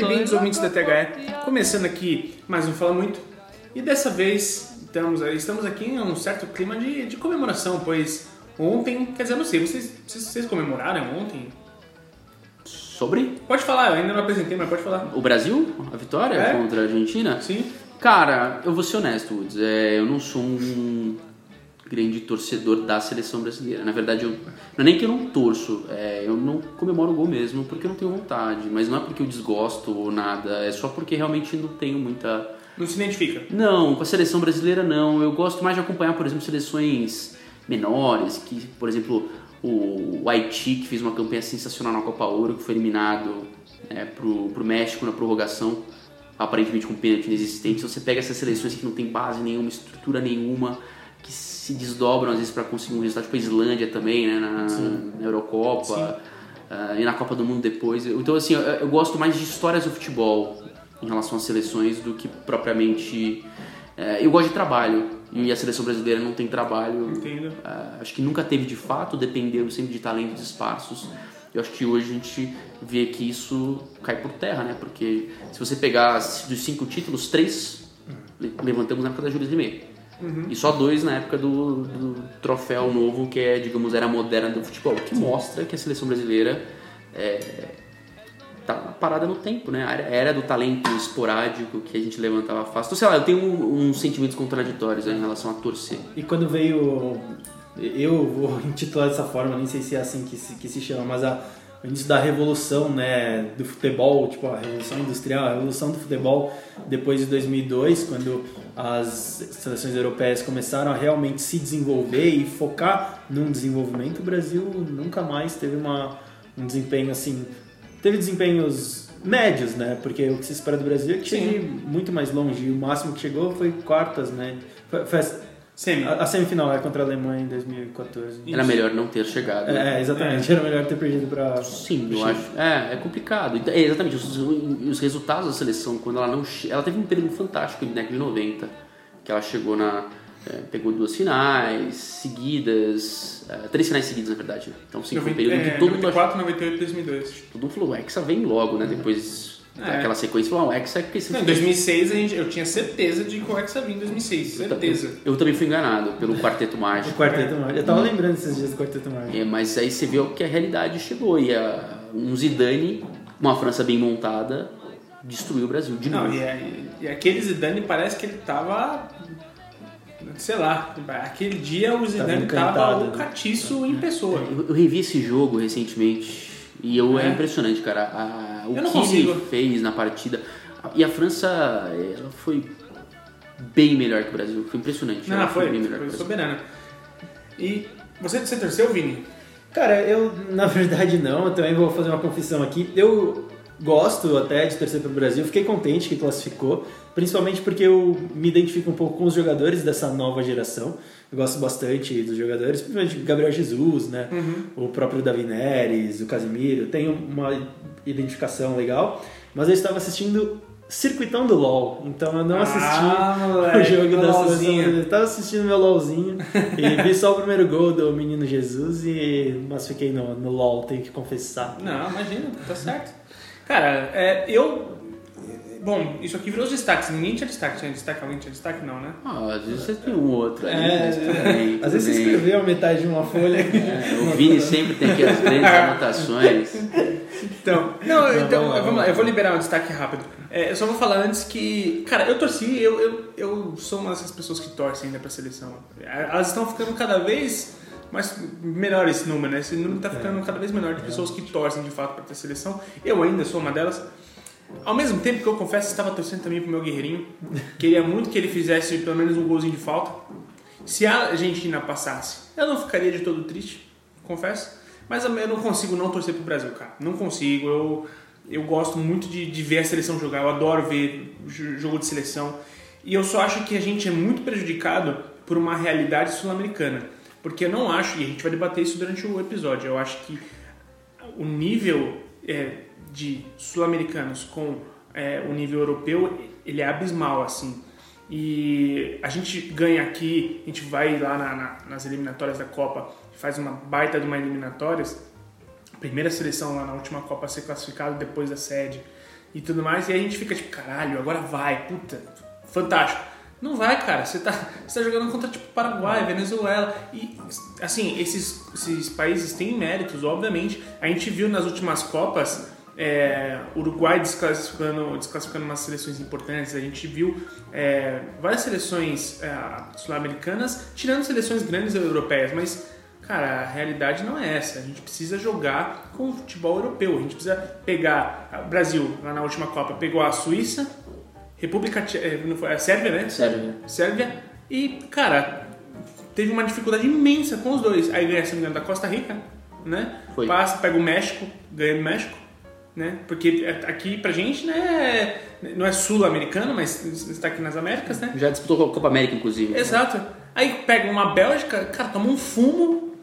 Bem-vindos, ouvintes da THE. Começando aqui mais um Fala Muito. E dessa vez estamos, estamos aqui em um certo clima de, de comemoração, pois ontem, quer dizer, eu não sei, vocês, vocês, vocês comemoraram ontem? Sobre Pode falar, eu ainda não apresentei, mas pode falar. o Brasil, a vitória É? contra a Argentina? Sim. Cara, eu vou ser honesto, Woods. É, eu não sou um grande torcedor da seleção brasileira. Na verdade, eu, não é nem que eu não torço, é, eu não comemoro o gol mesmo porque eu não tenho vontade. Mas não é porque eu desgosto ou nada, é só porque realmente não tenho muita. Não se identifica. Não, com a seleção brasileira não. Eu gosto mais de acompanhar, por exemplo, seleções menores, que, por exemplo, o, o Haiti, que fez uma campanha sensacional na Copa Ouro, que foi eliminado é, pro, pro México na prorrogação, aparentemente com pênalti inexistente. Então você pega essas seleções que não tem base nenhuma, estrutura nenhuma, que se desdobram às vezes para conseguir um resultado, tipo a Islândia também, né, na, na Eurocopa. ah, e na Copa do Mundo depois. Então, assim, eu, eu gosto mais de histórias do futebol em relação às seleções do que propriamente. eh, eu gosto de trabalho e a seleção brasileira não tem trabalho. Entendo. Ah, acho que nunca teve de fato, dependendo sempre de talentos e espaços. Eu acho que hoje a gente vê que isso cai por terra, né? Porque se você pegar dos cinco títulos, três le- levantamos na época da Júlia Rimet. E só dois na época do, do troféu novo, que é, digamos, era moderna do futebol. Que mostra que a seleção brasileira é, tá parada no tempo, né? Era- do talento esporádico que a gente levantava fácil. Então, sei lá, eu tenho uns sentimentos contraditórios aí em relação a torcer. E quando veio. Eu vou intitular dessa forma, nem sei se é assim que se, que se chama, mas a, o início da revolução né, do futebol, tipo a revolução industrial, a revolução do futebol depois de 2002, quando as seleções europeias começaram a realmente se desenvolver e focar num desenvolvimento, o Brasil nunca mais teve uma, um desempenho assim. Teve desempenhos médios, né? Porque o que se espera do Brasil é que Sim. chegue muito mais longe. E o máximo que chegou foi quartas, né? Foi, foi Semi. a, a semifinal é contra a Alemanha em 2014. Era melhor não ter chegado. É, exatamente. Era melhor ter perdido pra. Sim, eu acho. É, é complicado. É, exatamente, os, os resultados da seleção, quando ela não. Ela teve um período fantástico na década de 90, que ela chegou na. é, pegou duas finais seguidas. é, três finais seguidas, na verdade. né? Então, sim, foi um período é, que todo mundo, achou, 94, 98, 2002. todo mundo falou: o Hexa vem logo, né? Depois É. daquela sequência, falou: ah, o Hexa é esse Não, em 2006 a gente, eu tinha certeza de que o Hexa vinha em 2006. Certeza. Eu também fui enganado pelo Quarteto O Mágico. Quarteto Mágico. Eu tava lembrando esses dias do Quarteto Mágico. É, mas aí você o que a realidade chegou. E a, um Zidane, uma França bem montada, destruiu o Brasil de novo. Não, e, e, e aquele Zidane parece que ele tava. Sei lá, aquele dia o Zidane encantado, tava o né? catiço em pessoa. Eu, eu revi esse jogo recentemente e eu, é. É? impressionante, cara. A- o Eu não que consigo. ele fez na partida. E a França, ela foi bem melhor que o Brasil. Foi impressionante. Não, ela foi, bem melhor foi o soberana. E você, você torceu, Vini? Cara, eu na verdade não, eu também vou fazer uma confissão aqui. Eu gosto até de torcer pro Brasil, fiquei contente que classificou, principalmente porque eu me identifico um pouco com os jogadores dessa nova geração. Eu gosto bastante dos jogadores, principalmente Gabriel Jesus, né? O próprio Davi Neres, o Casimiro, tenho uma identificação legal. Mas eu estava assistindo Circuitão do LoL, então eu não assisti Ah, o jogo da seleção. Eu tava assistindo meu LOLzinho e vi só o primeiro gol do menino Jesus e mas fiquei no, no LOL, tenho que confessar. Não, imagina, tá certo. Cara, é, eu. Bom, isso aqui virou os destaques. Ninguém tinha destaque. Tinha destaque? Alguém tinha destaque? Não, né? Ah, às vezes você tem um outro aí, É, mas tudo bem, Às vezes você escreveu a metade de uma folha. É, o Vini sempre tem aqui as grandes anotações. Então, não, então vamos lá, vamos lá, eu vou liberar um destaque rápido. É, eu só vou falar antes que, cara, eu torci, eu, eu, eu sou uma dessas pessoas que torcem ainda pra seleção. Elas estão ficando cada vez mais menor esse número, né? Esse número tá ficando cada vez menor de pessoas que torcem de fato pra ter seleção. Eu ainda sou uma delas. Ao mesmo tempo que eu confesso, estava torcendo também pro meu guerreirinho. Queria muito que ele fizesse pelo menos um golzinho de falta. Se a Argentina passasse, eu não ficaria de todo triste, confesso. Mas eu não consigo não torcer pro Brasil, cara. Não consigo. Eu, eu gosto muito de, de ver a seleção jogar. Eu adoro ver jo- jogo de seleção. E eu só acho que a gente é muito prejudicado por uma realidade sul-americana. Porque eu não acho, e a gente vai debater isso durante o episódio, eu acho que o nível é, de sul-americanos com é, o nível europeu, ele é abismal, assim. E a gente ganha aqui, a gente vai lá na- na- nas eliminatórias da Copa, faz uma baita de uma eliminatórias, primeira seleção lá na última Copa a ser classificada depois da sede. e tudo mais, e a gente fica tipo, caralho, agora vai, puta, fantástico. Não vai, cara. Você tá, você tá jogando contra tipo Paraguai, Venezuela. E, assim, esses, esses países têm méritos, obviamente. A gente viu nas últimas Copas é, Uruguai desclassificando, desclassificando umas seleções importantes. A gente viu é, várias seleções é, sul-americanas tirando seleções grandes europeias, mas cara, a realidade não é essa. A gente precisa jogar com o futebol europeu. A gente precisa pegar. O Brasil, lá na última Copa, pegou a Suíça, República é, a Sérvia, né? Sérvia. Sérvia. E, cara, teve uma dificuldade imensa com os dois. Aí ganha, se não me engano, da Costa Rica, né? Foi. Passa, pega o México, ganha do México né? Porque aqui pra gente, né, não é sul-americano, mas está aqui nas Américas, né? Já disputou a Copa América, inclusive. Exato. Aí pega uma Bélgica, cara, toma um fumo,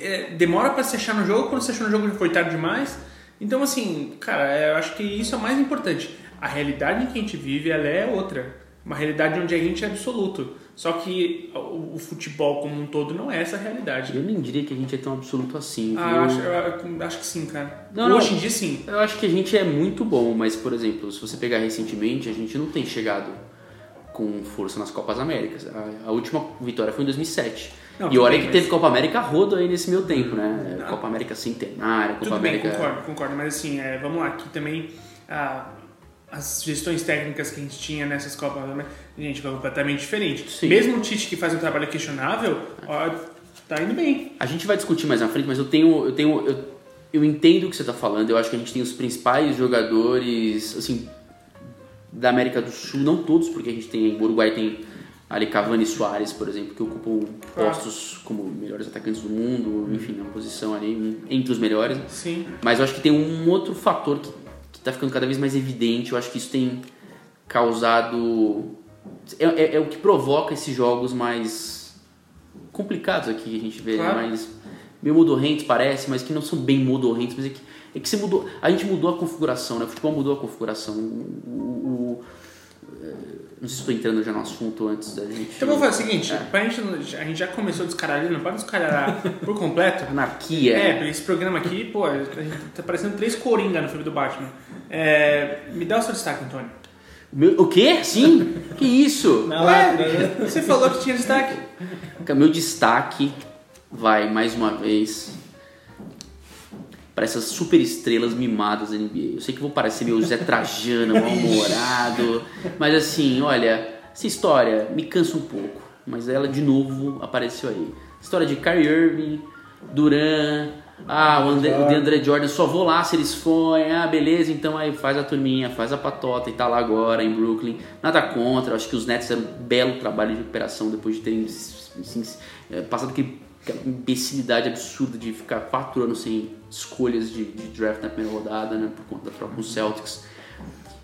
é, demora para se achar no jogo, quando se achou no jogo já foi tarde demais. Então, assim, cara, eu acho que isso é o mais importante. A realidade em que a gente vive, ela é outra. Uma realidade onde a gente é absoluto. Só que o, o, futebol como um todo não é essa realidade. Eu nem diria que a gente é tão absoluto assim. Ah, eu acho, eu acho, que sim, cara. Não, Hoje não, em dia sim. Eu acho que a gente é muito bom, mas, por exemplo, se você pegar recentemente, a gente não tem chegado com força nas Copas Américas. A, a última vitória foi em 2007. Não, e olha que mas... teve Copa América rodo aí nesse meu tempo, né? Não. Copa América Centenária, Copa tudo América... Bem, concordo, concordo. Mas assim, é, vamos lá, aqui também... Ah, as gestões técnicas que a gente tinha nessas Copas, né? gente, foi completamente diferente. Sim. Mesmo o Tite que faz um trabalho questionável, ó, tá indo bem. A gente vai discutir mais na frente, mas eu tenho, eu tenho, eu, eu entendo o que você está falando. Eu acho que a gente tem os principais jogadores, assim, da América do Sul, não todos, porque a gente tem, o Uruguai tem ali Cavani e Soares, por exemplo, que ocupam postos como melhores atacantes do mundo, enfim, uma posição ali entre os melhores. Sim. Mas eu acho que tem um outro fator que está ficando cada vez mais evidente. Eu acho que isso tem causado. É, é, é o que provoca esses jogos mais complicados aqui que a gente vê, claro. mais meio modorrentes parece, mas que não são bem modorrentes, mas é que, é que você mudou, a gente mudou a configuração, né? O futebol mudou a configuração. O, o, não sei se estou entrando já no assunto antes da gente. Então vamos fazer o seguinte: é. pra gente, a gente já começou a descaralhar, não pode descaralhar por completo. Anarquia. É, porque esse programa aqui, pô, a gente tá parecendo três coringa no filme do Batman. É, me dá o seu destaque, Antônio. Meu, o quê? Sim? que isso? Não, é, você falou que tinha destaque. Meu destaque vai mais uma vez para essas super estrelas mimadas da NBA. Eu sei que vou parecer meio Zé Trajano, mal-humorado, mas assim, olha, essa história me cansa um pouco, mas ela de novo apareceu aí. História de Kyrie Irving, Duran, ah, o André, o André Jordan, só vou lá se eles forem. Ah, beleza, então aí faz a turminha, faz a patota e tá lá agora em Brooklyn. Nada contra, acho que os Nets fizeram um belo trabalho de recuperação depois de terem assim, é, passado aquele, aquela imbecilidade absurda de ficar quatro anos sem escolhas de, de draft na primeira rodada, né, por conta da troca com os Celtics.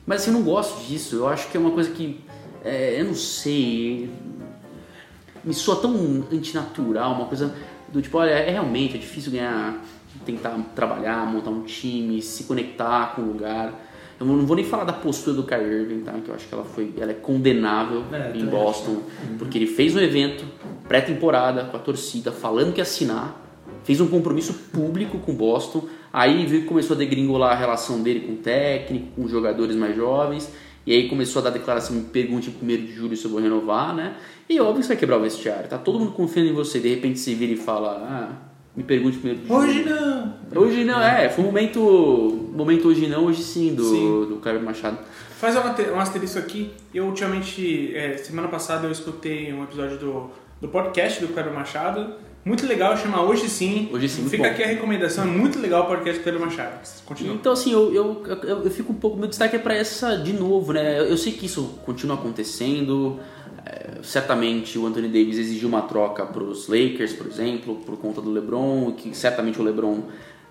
Mas assim, eu não gosto disso, eu acho que é uma coisa que, é, eu não sei, me soa tão antinatural, uma coisa do tipo, olha, é realmente é difícil ganhar, tentar trabalhar, montar um time, se conectar com o lugar. Eu não vou nem falar da postura do Kyrie Irving, tá? Que eu acho que ela foi, ela é condenável é, em Boston, uhum. porque ele fez um evento pré-temporada com a torcida, falando que ia assinar, fez um compromisso público com Boston, aí viu que começou a degringolar a relação dele com o técnico, com os jogadores mais jovens, e aí começou a dar declaração, me pergunte em 1 de julho se eu vou renovar, né? E óbvio que você vai quebrar o vestiário. Tá todo mundo confiando em você. De repente você vira e fala, ah, me pergunte primeiro. Hoje não! Hoje não, é. Foi um momento, momento hoje não, hoje sim, do, sim. do Cleber Machado. Faz um asterisco aqui. Eu ultimamente, é, semana passada eu escutei um episódio do, do podcast do Cleber Machado. Muito legal, chama Hoje Sim. Hoje Sim, Fica bom. aqui a recomendação, é muito legal o podcast Pedro Machado. Continua. Então, assim, eu, eu, eu, eu, fico um pouco. Meu destaque é para essa, de novo, né? Eu, eu sei que isso continua acontecendo. É, certamente o Anthony Davis exigiu uma troca para os Lakers, por exemplo, por conta do LeBron, que certamente o LeBron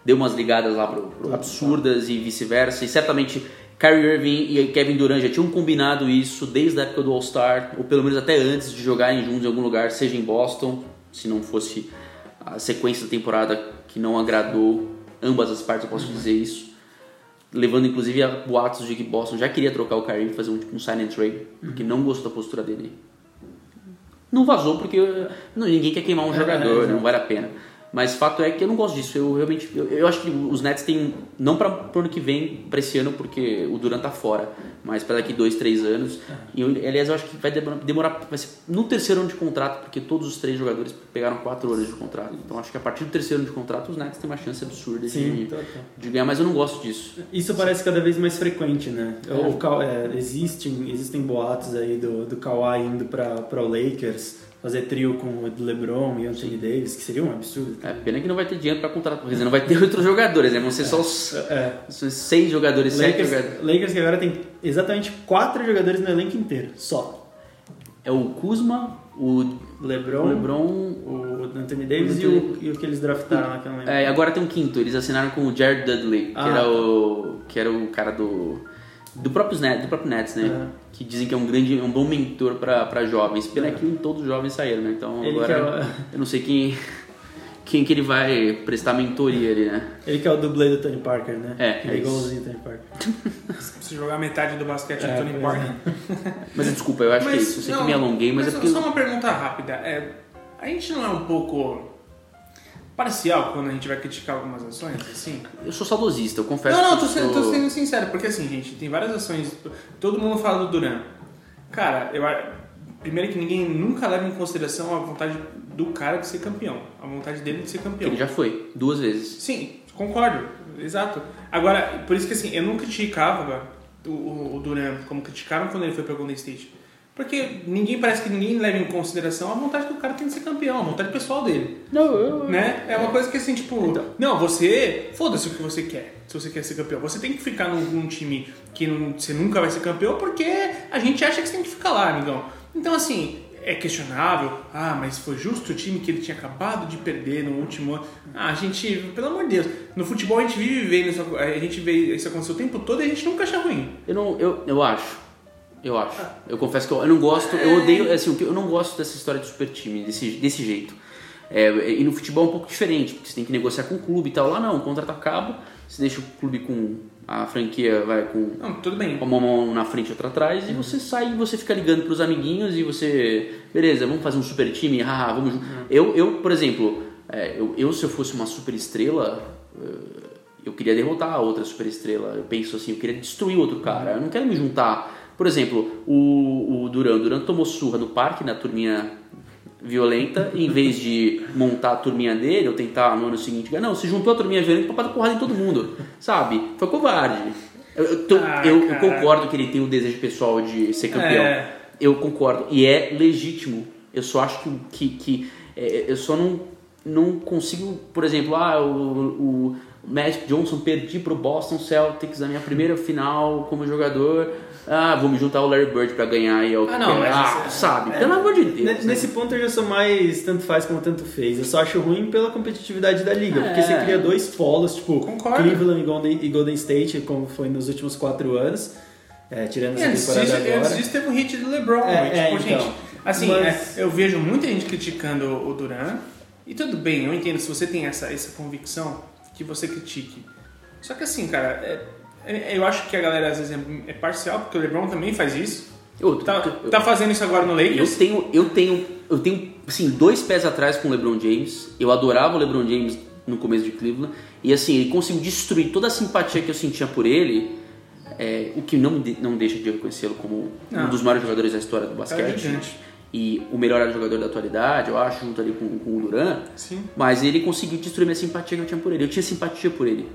deu umas ligadas lá pro, pro absurdas e vice-versa. E certamente Kyrie Irving e Kevin Durant já tinham combinado isso desde a época do All-Star, ou pelo menos até antes de jogarem juntos em algum lugar, seja em Boston, se não fosse a sequência da temporada que não agradou ambas as partes, eu posso dizer isso. Levando inclusive a boatos de que Boston já queria trocar o Kyrie e fazer um, tipo, um sign and trade, porque não gostou da postura dele. Não vazou porque não, ninguém quer queimar um é, jogador, é, não vale a pena. Mas fato é que eu não gosto disso. Eu realmente. Eu, eu acho que os Nets têm. Não para o ano que vem, para esse ano, porque o Durant tá fora. Mas para daqui dois, três anos. E eu, aliás, eu acho que vai demorar. vai ser no terceiro ano de contrato, porque todos os três jogadores pegaram quatro anos de contrato. Então acho que a partir do terceiro ano de contrato, os Nets têm uma chance absurda Sim, de, total. de ganhar, mas eu não gosto disso. Isso parece cada vez mais frequente, né? O, Ka- é, existem, existem boatos aí do, do Kawhi indo para o Lakers, fazer trio com o LeBron e Anthony Davis, que seria um absurdo. É, pena que não vai ter dinheiro para contratar, porque não vai ter outros jogadores, né? Vão ser só os, É, os seis jogadores, sete Lakers, jogadores. Lakers que agora tem exatamente quatro jogadores no elenco inteiro, só. É o Kuzma, o LeBron, o LeBron. o Anthony Davis O e, o, e o que eles draftaram que lembro. É, agora tem um quinto, eles assinaram com o Jared Dudley, que, Ah. era, o, que era o cara do. Do próprio, Net, do próprio Nets, né? É. Que dizem que é um grande, um bom mentor para jovens. Pena que todos os jovens saíram, né? Então Ele agora é o- eu não sei quem, quem que ele vai prestar mentoria ali, né? Ele que é o dublê do Tony Parker, né? É, Ele é igualzinho o Tony Parker. Se jogar metade do basquete É, do Tony pois Parker. Mas desculpa, eu acho que é isso. Eu sei não, que me alonguei, mas, é porque. Só uma pergunta rápida. É, a gente não é um pouco parcial quando a gente vai criticar algumas ações, assim? Eu sou saudosista, eu confesso não, não, que tô sendo, tô sendo sincero, porque assim, gente, tem várias ações. Todo mundo fala do Duran. Cara, eu primeiro que ninguém nunca leva em consideração a vontade do cara de ser campeão, a vontade dele de ser campeão. Ele já foi, duas vezes. Sim, concordo, exato. Agora, por isso que assim, eu não criticava o, o, o Duran como criticaram quando ele foi para Golden State. Porque ninguém parece que ninguém leva em consideração a vontade que o cara tem de ser campeão, a vontade pessoal dele. Não, eu... Né? É uma coisa que assim, tipo, não, você, foda-se o que você quer, se você quer ser campeão. Você tem que ficar num, num time que não- você nunca vai ser campeão porque a gente acha que você tem que ficar lá, amigão. Então, assim, é questionável. Ah, mas foi justo o time que ele tinha acabado de perder no último ano. Ah, a gente, pelo amor de Deus, no futebol a gente vive vendo isso, a gente vê isso acontecer o tempo todo e a gente nunca acha ruim. Eu não, eu, eu acho. Eu acho. Eu confesso que eu, eu não gosto, eu odeio, assim, eu não gosto dessa história de super time, desse, desse jeito. É, e no futebol é um pouco diferente, porque você tem que negociar com o clube e tal. Lá não, o contrato acaba, você deixa o clube com a franquia, vai com Não, tudo bem. uma mão na frente e outra atrás, e você sai e você fica ligando pros amiguinhos e você. Beleza, vamos fazer um super time, haha, vamos. junto. Eu, eu, por exemplo, é, eu, eu, se eu fosse uma super estrela, eh, eu queria derrotar a outra super estrela. Eu penso assim, eu queria destruir outro cara. Eu não quero me juntar. Por exemplo, o, o Duran. Duran tomou surra no parque, na turminha violenta, em vez de montar a turminha dele ou tentar no ano seguinte, não, se juntou a turminha violenta pra dar porrada em todo mundo, sabe? Foi covarde. Eu, eu, tô- Ah, eu- eu concordo que ele tem o desejo pessoal de ser campeão. É. Eu concordo. E é legítimo. Eu só acho que. que, que é, eu só não, não consigo, por exemplo, ah, o, o Magic Johnson perdi pro Boston Celtics na minha primeira final como jogador. Ah, vou me juntar ao Larry Bird pra ganhar e eu Ah, não, mas ah, isso- sabe? Pelo amor de Deus. Né? Nesse ponto eu já sou mais tanto faz como tanto fez. Eu só acho ruim pela competitividade da liga, É. porque você cria dois polos, tipo Concordo. Cleveland e Golden, e Golden State, como foi nos últimos quatro anos, é, tirando essa antes temporada disso, antes agora. disso teve um hit do LeBron. É, tipo, é, então. gente, assim, Mas- é, eu vejo muita gente criticando o Duran. E tudo bem, eu entendo se você tem essa, essa convicção que você critique. Só que assim, cara, é- é- eu acho que a galera às vezes é, é parcial, porque o LeBron também faz isso. Eu, Tá, eu- tá fazendo isso agora no eu Lakers. tenho, eu tenho, eu tenho, assim, dois pés atrás com o LeBron James. Eu adorava o LeBron James no começo de Cleveland e assim ele conseguiu destruir toda a simpatia que eu sentia por ele, é, o que não me de- não deixa de reconhecê-lo como Não. um dos maiores jogadores da história do basquete gigante. e o melhor jogador da atualidade, eu acho, junto ali com, com o Duran. Sim. Mas ele conseguiu destruir minha simpatia que eu tinha por ele. Eu tinha simpatia por ele.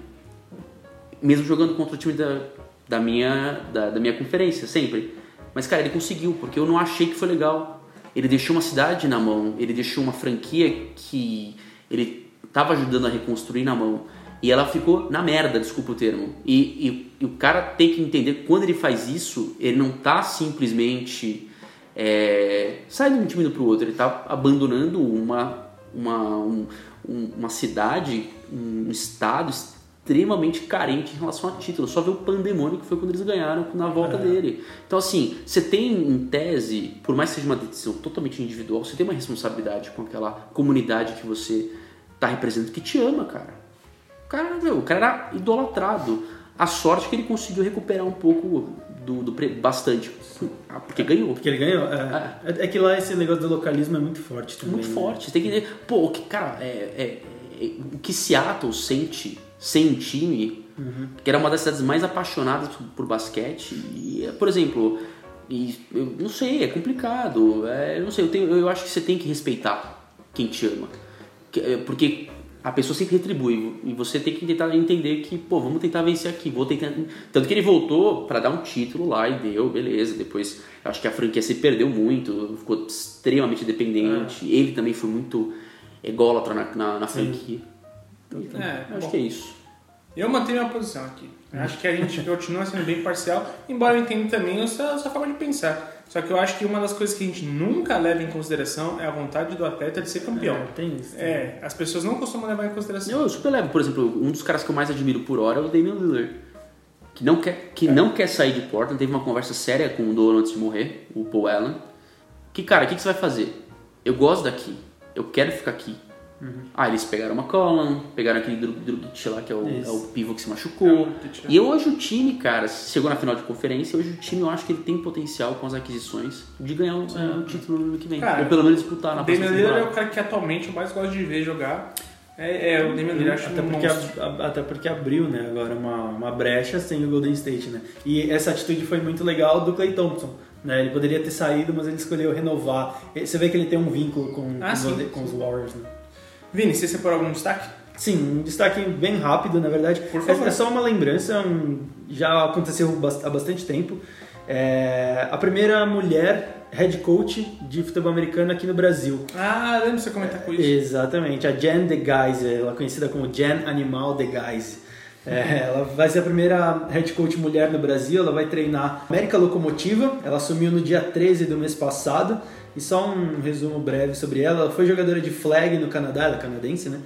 Mesmo jogando contra o time da, da, minha, da, da minha conferência, sempre. Mas, cara, ele conseguiu, porque eu não achei que foi legal. Ele deixou uma cidade na mão, ele deixou uma franquia que ele tava ajudando a reconstruir na mão. E ela ficou na merda, desculpa o termo. E, e- e o cara tem que entender que quando ele faz isso, ele não tá simplesmente é, saindo de um time pro outro, ele tá abandonando uma, uma, um- um- uma cidade, um estado extremamente carente em relação a título. Só ver o pandemônio que foi quando eles ganharam na volta dele. Então, assim, você tem em tese, por mais que seja uma decisão totalmente individual, você tem uma responsabilidade com aquela comunidade que você tá representando que te ama, cara. O cara, meu, o cara era idolatrado. A sorte é que ele conseguiu recuperar um pouco do, do pre- bastante, Ah, porque ganhou. Porque ele ganhou. É, é que lá esse negócio do localismo é muito forte também. Muito né? forte. Tem que. Pô, que, cara, é, é- o que Seattle sente sem um time, Uhum. que era uma das cidades mais apaixonadas por, por basquete. E, por exemplo, e, eu não sei, é complicado. É, eu não sei, eu, tenho, eu acho que você tem que respeitar quem te ama. É, Porque a pessoa sempre retribui e você tem que tentar entender que, pô, vamos tentar vencer aqui, vou tentar. Tanto que ele voltou pra dar um título lá e deu, beleza. Depois, acho que a franquia se perdeu muito, ficou extremamente dependente. Ele também foi muito ególatra na, na, na franquia. Então, É, eu acho bom. que é isso. Eu mantenho a posição aqui. Acho que a gente continua sendo bem parcial, embora eu entenda também a sua, a sua forma de pensar. Só que eu acho que uma das coisas que a gente nunca leva em consideração é a vontade do atleta de ser campeão. É, tem isso. É, as pessoas não costumam levar em consideração. Eu super levo, por exemplo, um dos caras que eu mais admiro por hora é o Damian Lillard. Que não quer, que É. não quer sair de Portland, teve uma conversa séria com o Dolan antes de morrer, o Paul Allen. Que, cara, o que, que você vai fazer? Eu gosto daqui, eu quero ficar aqui. Uhum. Ah, eles pegaram uma McCollum, pegaram aquele Drug- Drugic lá, que é o, é o pivô que se É, machucou. o Drugic, E hoje o time, cara, chegou na final de conferência, hoje o time eu acho que ele tem potencial com as aquisições de ganhar um, é, um título no ano que vem. Cara, Ou pelo menos disputar na O próxima Damian Lillard é o temporada. cara que atualmente eu mais gosto de ver jogar. É, é o Damian Lillard, acho Até um porque, a- até porque abriu, né, agora uma, uma brecha sem o Golden State, né? E essa atitude foi muito legal do Clay Thompson, né? Ele poderia ter saído, mas ele escolheu renovar. Você vê que ele tem um vínculo com, Ah, com, sim. os- com os Warriors, né? Vini, você separou algum destaque? Sim, um destaque bem rápido, na verdade. Por favor. É, é só uma lembrança, um- já aconteceu há bastante tempo. É, a primeira mulher head coach de futebol americano aqui no Brasil. Ah, lembro você comentar com isso. Exatamente, a Jen DeGeise, ela é conhecida como Jen Animal DeGeise. É, ela vai ser a primeira head coach mulher no Brasil, ela vai treinar América Locomotiva, ela assumiu no dia 13 do mês passado, e só um resumo breve sobre ela, ela foi jogadora de flag no Canadá, ela é canadense, né?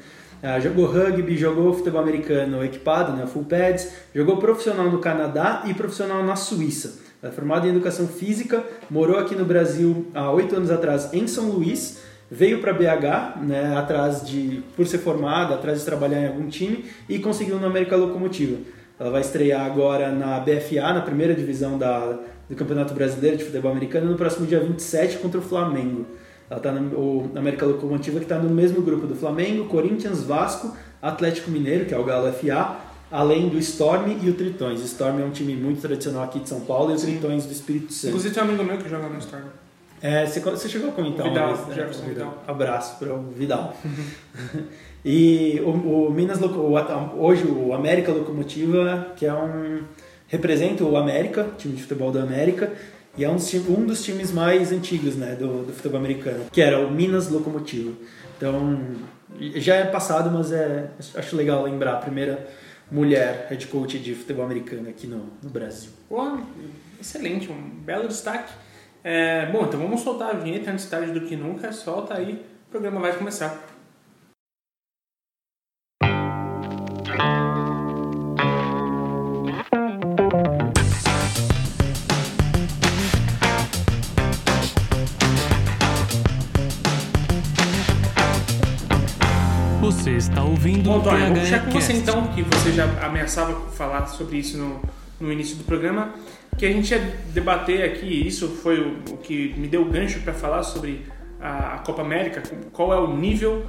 Jogou rugby, jogou futebol americano equipado, né, full pads, jogou profissional no Canadá e profissional na Suíça. Ela é formada em educação física, morou aqui no Brasil há oito anos atrás em São Luís, veio para BH, né, atrás de por ser formada, atrás de trabalhar em algum time e conseguiu na América Locomotiva. Ela vai estrear agora na BFA, na primeira divisão da, do Campeonato Brasileiro de Futebol Americano, no próximo dia 27 contra o Flamengo. Ela no o América Locomotiva que está no mesmo grupo do Flamengo, Corinthians, Vasco, Atlético Mineiro, que é o Galo FA, além do Storm e o Tritões. O Storm é um time muito tradicional aqui de São Paulo e os Tritões do Espírito Santo. Inclusive tem um amigo meu que joga no Storm. É, você, você chegou a comentar O Vidal, uma vez, né? Jefferson O Vidal. Abraço para o Vidal. e o, o Minas Loco- o hoje o América Locomotiva, que é um representa o América, time de futebol da América, e é um, dos um dos times mais antigos, né, do, do futebol americano, que era o Minas Locomotiva. Então, já é passado, mas é acho legal lembrar a primeira mulher head coach de futebol americano aqui no, no Brasil. Pô, excelente, um belo destaque. É, bom, então vamos soltar a vinheta antes tarde do que nunca. Solta aí, o programa vai começar. Você está ouvindo Bom, o Tony, vou puxar com você então, que você já ameaçava falar sobre isso no, no início do programa, que a gente ia debater aqui, isso foi o, o que me deu o gancho para falar sobre a, a Copa América, qual é o nível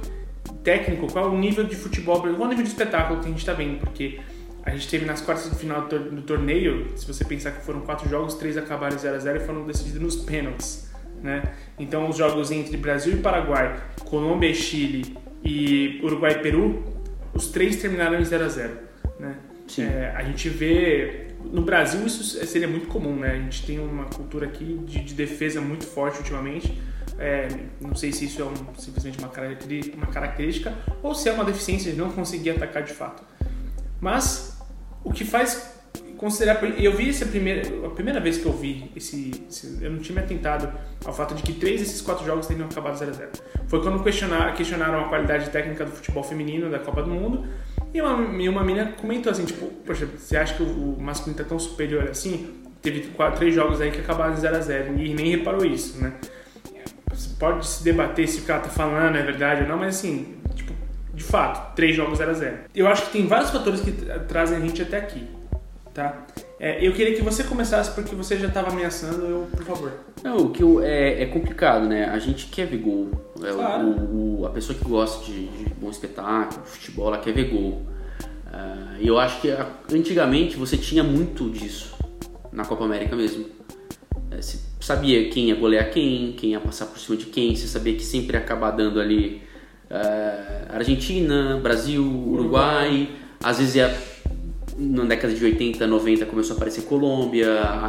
técnico, qual é o nível de futebol, qual é o nível de espetáculo que a gente está vendo, porque a gente teve nas quartas de final do torneio, se você pensar que foram quatro jogos, três acabaram 0 a 0 e foram decididos nos pênaltis. Né? Então os jogos entre Brasil e Paraguai, Colômbia e Chile e Uruguai e Peru, os três terminaram em 0 a 0 né? É, a gente vê no Brasil isso seria muito comum, né? A gente tem uma cultura aqui de, de defesa muito forte ultimamente. É, não sei se isso é um- simplesmente uma uma característica ou se é uma deficiência de não conseguir atacar de fato. Mas o que faz considerar. Eu vi essa primeira. A primeira vez que eu vi esse. esse- eu não tinha me atentado ao fato de que três desses quatro jogos teriam acabado 0 a 0 Foi quando questionaram, questionaram a qualidade técnica do futebol feminino da Copa do Mundo. E uma, e uma menina comentou assim: tipo, poxa, você acha que o, masculino tá tão superior assim? Teve quatro, três jogos aí que acabaram em 0 a 0 e nem reparou isso, né? Você pode se debater se o cara tá falando é verdade ou não, mas assim, tipo, de fato, três jogos 0 a 0 Eu acho que tem vários fatores que tra- trazem a gente até aqui, tá? É, eu queria que você começasse porque você já estava ameaçando, eu, por favor. Não, o que eu, é, é complicado, né? A gente quer ver gol. É, Claro. o, o- a pessoa que gosta de, de bom espetáculo, futebol, ela quer ver gol. E eu acho que antigamente você tinha muito disso na Copa América mesmo. É, Você sabia quem ia golear quem, quem ia passar por cima de quem, você sabia que sempre ia acabar dando ali ah, Argentina, Brasil, Uruguai, às vezes ia na década de 80, 90 começou a aparecer Colômbia,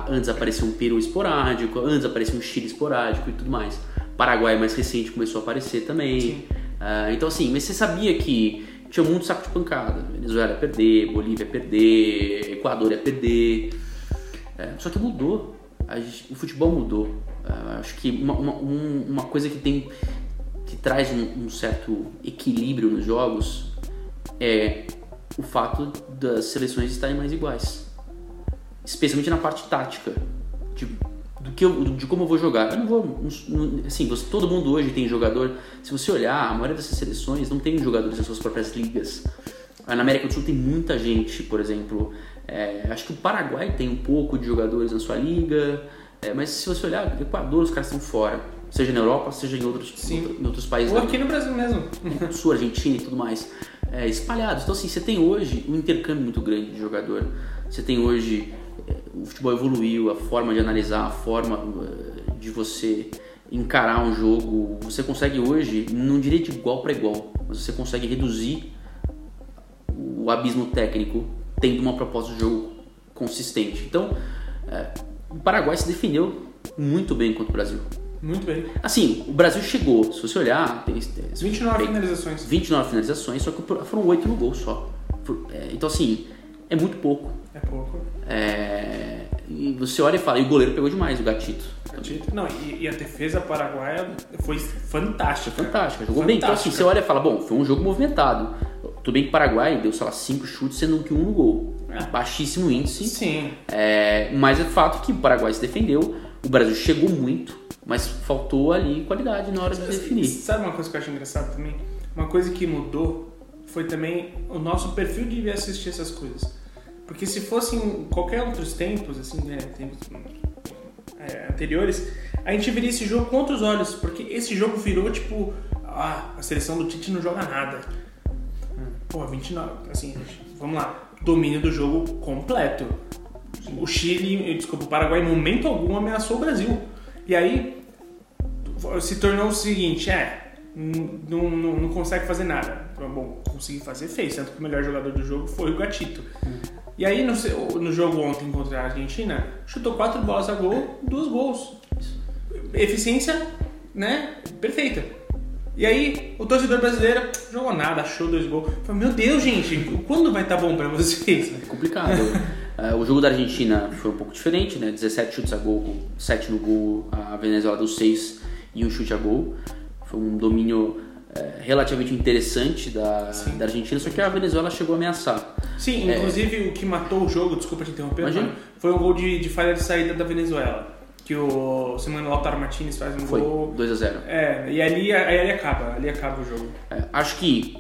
antes apareceu um Peru esporádico, antes apareceu um Chile esporádico e tudo mais. Paraguai mais recente começou a aparecer também. Ah, então assim, mas você sabia que tinha muito saco de pancada. Venezuela ia perder, Bolívia ia perder, Equador ia perder. É, só que mudou. Gente- o futebol mudou. Ah, acho que uma, uma, um- uma coisa que tem que traz um, um certo equilíbrio nos jogos é o fato das seleções estarem mais iguais, especialmente na parte tática, de, do que eu, de como eu vou jogar. Eu não vou, não- assim, você- todo mundo hoje tem jogador. Se você olhar, a maioria dessas seleções não tem jogadores nas suas próprias ligas. Ah, Na América do Sul tem muita gente, por exemplo. é, acho que o Paraguai tem um pouco de jogadores na sua liga, é, mas se você olhar, Equador, os caras estão fora. Seja na Europa, seja em outros, Sim. em outros países Ou aqui no Brasil mesmo. Sul, Argentina e tudo mais, é, espalhados. Então, assim, você tem hoje um intercâmbio muito grande de jogador. Você tem hoje, é, o futebol evoluiu, a forma de analisar, a forma é, de você encarar um jogo. Você consegue hoje, não diria de igual para igual, mas você consegue reduzir o abismo técnico tendo uma proposta de jogo consistente. Então, é, o Paraguai se defendeu muito bem contra o Brasil. Muito bem. Assim, o Brasil chegou, se você olhar, tem, tem 29 tem finalizações. 29 finalizações, só que foram 8 no gol só. É, Então, assim, é muito pouco. É pouco. É, E você olha e fala, e o goleiro pegou demais, o gatito. Não, e, e a defesa paraguaia foi fantástica. Fantástica, jogou bem. Então, assim, Fantástica. você olha e fala, bom, foi um jogo movimentado. Tudo bem que o Paraguai deu, sei lá, 5 chutes, sendo que um no gol. É. Baixíssimo índice. Sim. É, mas é fato que o Paraguai se defendeu, o Brasil chegou muito, mas faltou ali qualidade na hora de definir. Sabe uma coisa que eu acho engraçado também? Uma coisa que mudou foi também o nosso perfil de assistir essas coisas. Porque se fossem qualquer outros tempos, assim, né, tempos é, anteriores, a gente veria esse jogo com outros olhos. Porque esse jogo virou tipo, ah, a seleção do Tite não joga nada. Pô, 29, assim, vamos lá. Domínio do jogo completo. O Chile, desculpa, o Paraguai em momento algum ameaçou o Brasil. E aí se tornou o seguinte, é, não, não, não consegue fazer nada. Bom, conseguir fazer, fez. Tanto que o melhor jogador do jogo foi o Gatito. E aí no, no jogo ontem contra a Argentina, chutou quatro bolas a gol, duas gols. Eficiência, né, perfeita. E aí, o torcedor brasileiro jogou nada, achou dois gols. Falei, meu Deus, gente, quando vai estar bom pra vocês? É complicado. É, o jogo da Argentina foi um pouco diferente, né? 17 chutes a gol, 7 no gol, a Venezuela deu 6 e um chute a gol. Foi um domínio é, relativamente interessante da, Sim. da Argentina, só que a Venezuela chegou a ameaçar. Sim, É. inclusive o que matou o jogo, desculpa te interromper, Imagina. mano, foi um gol de, de falha de saída da Venezuela. Que o Simone Lautaro Martinez faz um Foi gol. 2 a 0 É, e ali, aí ali acaba, ali acaba o jogo. É, acho que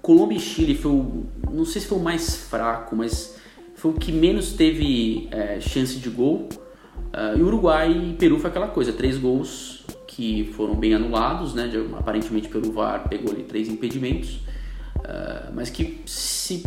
Colômbia e Chile foi o. Não sei se foi o mais fraco, mas foi o que menos teve é, chance de gol. Ah, e Uruguai e Peru foi aquela coisa: três gols que foram bem anulados, né? aparentemente pelo VAR pegou ali três impedimentos, ah, mas que se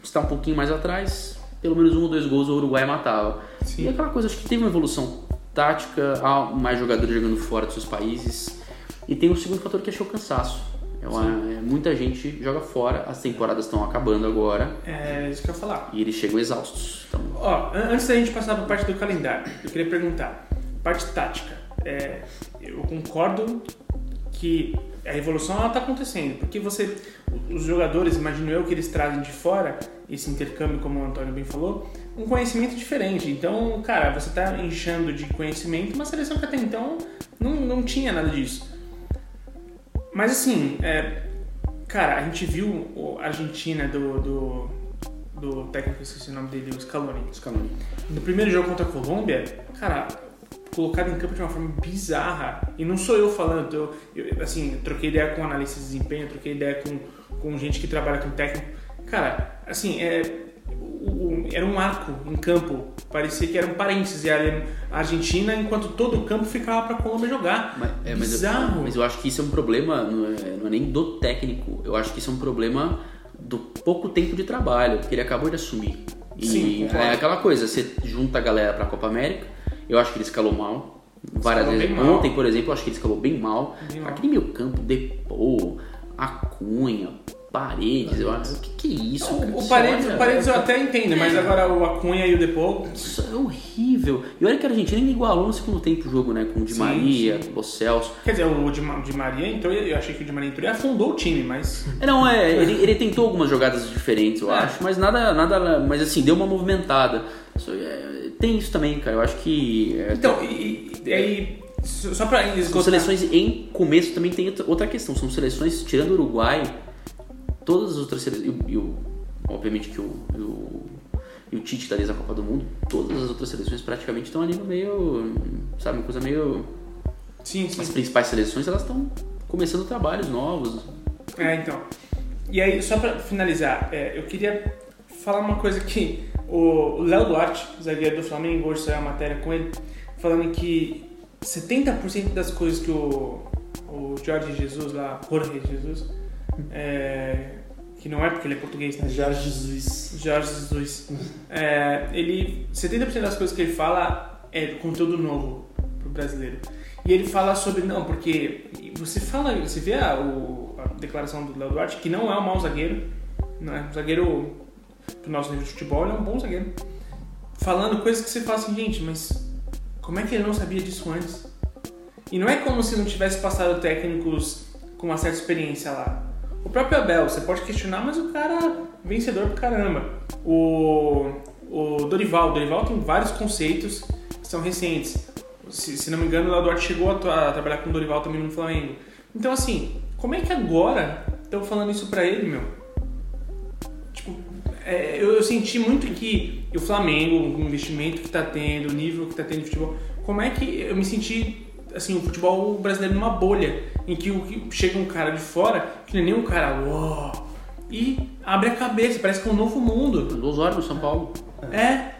está um pouquinho mais atrás, pelo menos um ou dois gols o Uruguai matava. Sim. E aquela coisa, acho que teve uma evolução tática, há mais jogadores jogando fora dos seus países. E tem o segundo fator que é o cansaço. É uma- é, muita gente joga fora, as temporadas estão acabando agora É isso que eu ia falar. e eles chegam exaustos. Então, Ó, an- antes da gente passar para a parte do calendário, eu queria perguntar, parte tática. É, eu concordo que a revolução está acontecendo, porque você, os jogadores, imagino eu, que eles trazem de fora esse intercâmbio, como o Antônio bem falou, um conhecimento diferente. Então, cara, você está enchendo de conhecimento uma seleção que até então não, não tinha nada disso. Mas assim, é, cara, a gente viu a Argentina do, do, do técnico, esqueci o nome dele, o Scaloni. Scaloni. No primeiro jogo contra a Colômbia, cara, colocado em campo de uma forma bizarra. E não sou eu falando, eu, eu, assim, eu troquei ideia com analista de desempenho, troquei ideia com, com gente que trabalha com técnico. Cara, assim, é, o- era um arco em campo. Parecia que era um parênteses. E a a Argentina, enquanto todo o campo ficava pra Colômbia jogar. Mas, é, mas, eu, Bizarro. mas eu acho que isso é um problema, não é, não é nem do técnico, eu acho que isso é um problema do pouco tempo de trabalho, porque ele acabou de assumir. E Sim, é aquela coisa, você junta a galera pra Copa América, eu acho que ele escalou mal. Várias Escalou vezes. bem mal. Ontem, por exemplo, eu acho que ele escalou bem mal. Bem. Aquele meio campo, Depô, Acunha, Paredes, eu acho. O que, que é isso? O Você Paredes, o Paredes eu até entendo, mas agora o Acunha e o Depou. Isso é horrível. E olha que a Argentina ainda igualou no segundo tempo o jogo, né? Com o Di Sim, Maria, o Celso. Quer dizer, o Di, Di Maria entrou, e eu achei que o Di Maria entrou e afundou o time, mas. É, não, é, ele, ele tentou algumas jogadas diferentes, eu É. acho, mas nada, nada, mas assim, deu uma movimentada. É, tem isso também, cara, eu acho que é, Então, e, e aí, só só pra são esgotar. seleções em começo também tem outra- questão, são seleções, tirando o Uruguai, todas as outras seleções, e, e obviamente que o, e o, o Tite tá desde a Copa do Mundo, todas as outras seleções praticamente estão ali no meio, sabe, uma coisa meio... Sim, sim. As principais seleções, elas estão começando trabalhos novos, É, então. E aí, só pra finalizar, é, eu queria falar uma coisa que o Léo Duarte, zagueiro do Flamengo, hoje saiu a matéria com ele, falando que 70% das coisas que o, o Jorge Jesus lá, Jorge Jesus, é, que não é porque ele é português, né? Jorge Jesus. Jorge Jesus. É, ele, 70% das coisas que ele fala é conteúdo novo pro brasileiro. E ele fala sobre, não, porque você fala, você vê a, o- a declaração do Léo Duarte, que não é um mau zagueiro, não é um zagueiro pro nosso nível de futebol, ele é um bom zagueiro. Falando coisas que você fala assim, gente, mas como é que ele não sabia disso antes? E não é como se não tivesse passado técnicos com uma certa experiência lá. O próprio Abel, você pode questionar, mas o cara é vencedor pra caramba. O, o Dorival, o Dorival tem vários conceitos que são recentes. Se, se não me engano, o Duarte chegou a, a trabalhar com o Dorival também no Flamengo. Então, assim, como é que agora estão falando isso pra ele, meu? Tipo, é, eu, eu senti muito que o Flamengo, o investimento que tá tendo, o nível que tá tendo de futebol, como é que eu me senti, assim, o futebol brasileiro numa bolha, em que, o, que chega um cara de fora, que não é nem um cara, uau, e abre a cabeça, parece que é um novo mundo. do Osório no São Paulo, É,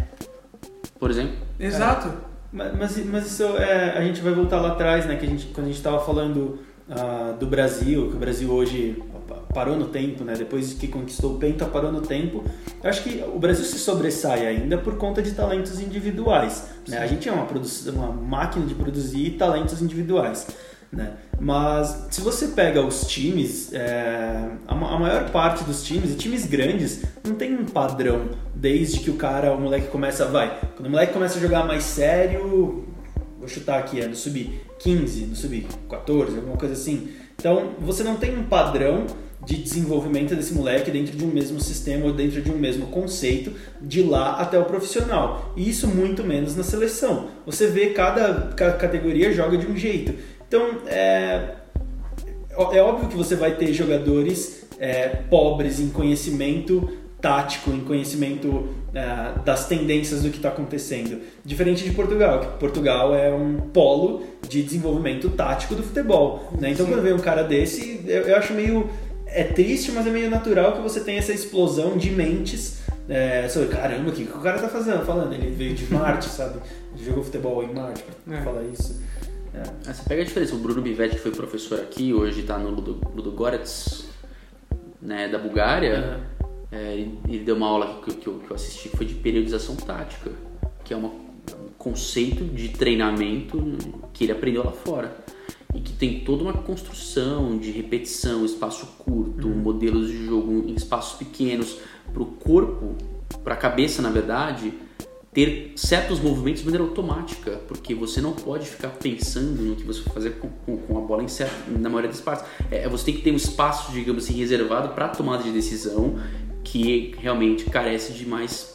por exemplo. exato. Mas, mas, mas isso é, a gente vai voltar lá atrás, né? Que a gente, quando a gente estava falando ah, do Brasil, que o Brasil hoje parou no tempo, né? Depois que conquistou o Penta, parou no tempo. Eu acho que o Brasil se sobressai ainda por conta de talentos individuais. Né? A gente é uma, uma máquina de produzir talentos individuais. Né? Mas se você pega os times, é, a, ma- a maior parte dos times, e times grandes, não tem um padrão desde que o cara, o moleque começa, vai, quando o moleque começa a jogar mais sério, vou chutar aqui, é no sub-15, no sub-14, alguma coisa assim. Então você não tem um padrão de desenvolvimento desse moleque dentro de um mesmo sistema ou dentro de um mesmo conceito de lá até o profissional. E isso muito menos na seleção. Você vê cada, ca- categoria joga de um jeito. Então é, é óbvio que você vai ter jogadores é, pobres em conhecimento tático, em conhecimento é, das tendências do que está acontecendo. Diferente de Portugal, que Portugal é um polo de desenvolvimento tático do futebol. Né? Então quando vem um cara desse, eu, eu acho meio. É triste, mas é meio natural que você tenha essa explosão de mentes. É, sobre, caramba, o que, que o cara tá fazendo? Falando, ele veio de Marte, sabe? Ele jogou futebol em Marte, pra É. falar isso. É. Ah, Você pega a diferença, o Bruno Bivetti que foi professor aqui, hoje está no Ludo, Ludogorets, né, da Bulgária, é, ele, ele deu uma aula que, que eu, que eu assisti que foi de periodização tática, que é uma, um conceito de treinamento que ele aprendeu lá fora. E que tem toda uma construção de repetição, espaço curto, modelos de jogo em espaços pequenos, para o corpo, para a cabeça, na verdade, ter certos movimentos de maneira automática, porque você não pode ficar pensando no que você vai fazer com, com- com a bola em certo, na maioria das partes. É, você tem que ter um espaço, digamos assim, reservado para tomada de decisão que realmente carece de mais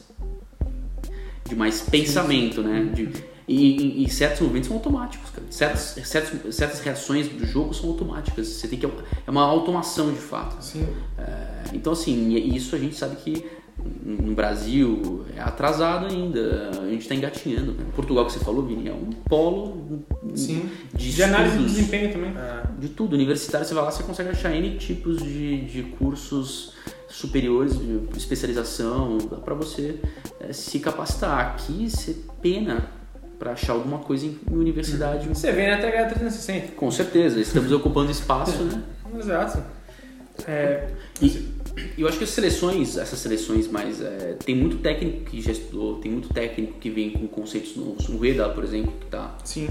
de mais pensamento, né? De, e, e- e certos movimentos são automáticos, cara. Certos, certos, certas reações do jogo são automáticas. Você tem que é uma automação de fato. Sim. É, então, assim, e isso a gente sabe que no Brasil é atrasado ainda. A gente está engatinhando. Né? Portugal que você falou, Vini, é um polo Sim. de, De análise de desempenho também. de tudo. Universitário, você vai lá, você consegue achar N tipos de, de cursos superiores, de especialização, dá para você eh, se capacitar. Aqui você pena para achar alguma coisa em, em universidade. Você vem na TH 360. Com certeza, estamos ocupando espaço, né? Exato. É, E eu acho que as seleções, essas seleções mais. é, tem muito técnico que já estudou, tem muito técnico que vem com conceitos novos. O Rueda, por exemplo, que está sim.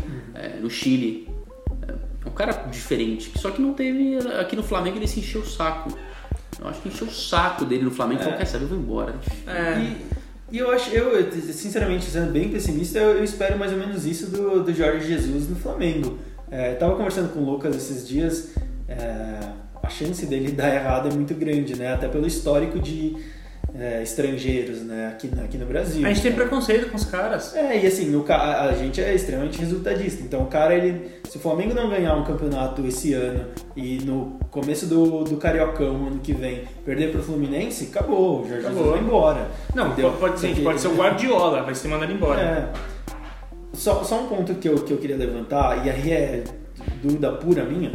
no Chile. É um cara diferente, só que não teve. Aqui no Flamengo ele se encheu o saco. Eu acho que encheu o saco dele no Flamengo e falou: quer saber, eu vou embora. É, E, e eu acho, eu, sinceramente, sendo bem pessimista, eu, eu espero mais ou menos isso do, do Jorge Jesus no Flamengo. É, tava conversando com o Lucas esses dias, é, a chance dele dar errado é muito grande, né? Até pelo histórico de é, estrangeiros, né? Aqui, aqui no Brasil. a gente tem preconceito com os caras. É, e assim, o a gente é extremamente resultadista. Então, o cara, ele, se o Flamengo não ganhar um campeonato esse ano e no começo do, do Cariocão, ano que vem, perder pro Fluminense, acabou. O Jorge Acabou. Jesus vai embora. Não, Entendeu? pode, ser, Porque- pode ser o Guardiola, vai ser mandado embora. É. Só, só um ponto que eu, que eu queria levantar, e aí é dúvida pura minha.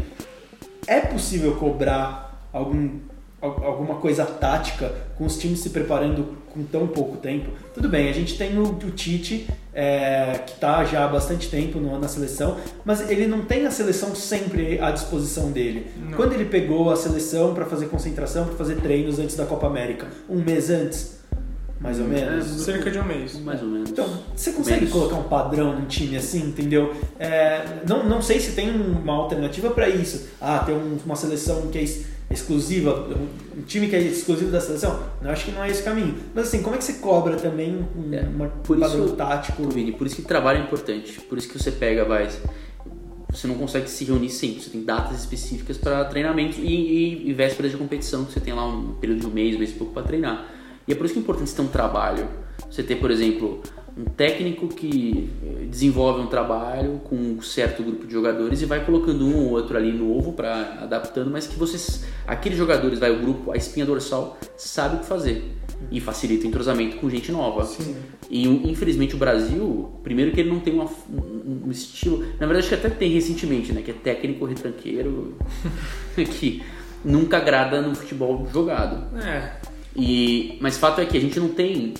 É possível cobrar algum, al- alguma coisa tática com os times se preparando com tão pouco tempo? Tudo bem, a gente tem o, o Tite, é, que está já há bastante tempo no- na seleção, mas ele não tem a seleção sempre à disposição dele. Não. Quando ele pegou a seleção para fazer concentração, para fazer treinos antes da Copa América? Um mês antes? Mais ou menos? Cerca de um mês. Mais ou menos. Então, você consegue Menos. colocar um padrão num time assim, entendeu? É, não, não sei se tem uma alternativa para isso. Ah, tem um- uma seleção que é exclusiva, um, time que é exclusivo da seleção. Não acho que não é esse o caminho. Mas assim, como é que você cobra também um, É, uma- por um padrão isso- tático? Vini, por isso que trabalho é importante. Por isso que você pega, vai. Você não consegue se reunir sempre. Você tem datas específicas para treinamento e, e, e vésperas de competição, que você tem lá um período de um mês, um mês e pouco para treinar. E é por isso que é importante você ter um trabalho. Você ter, por exemplo, um técnico que eh, desenvolve um trabalho com um certo grupo de jogadores e vai colocando um ou outro ali novo para adaptando, mas que vocês, aqueles jogadores, vai o grupo, a espinha dorsal sabe o que fazer e facilita o entrosamento com gente nova. Sim. E infelizmente o Brasil, primeiro que ele não tem uma- um, um estilo, na verdade acho que até tem recentemente, né, que é técnico retranqueiro, que nunca agrada no futebol jogado. É. E, mas fato é que a gente não tem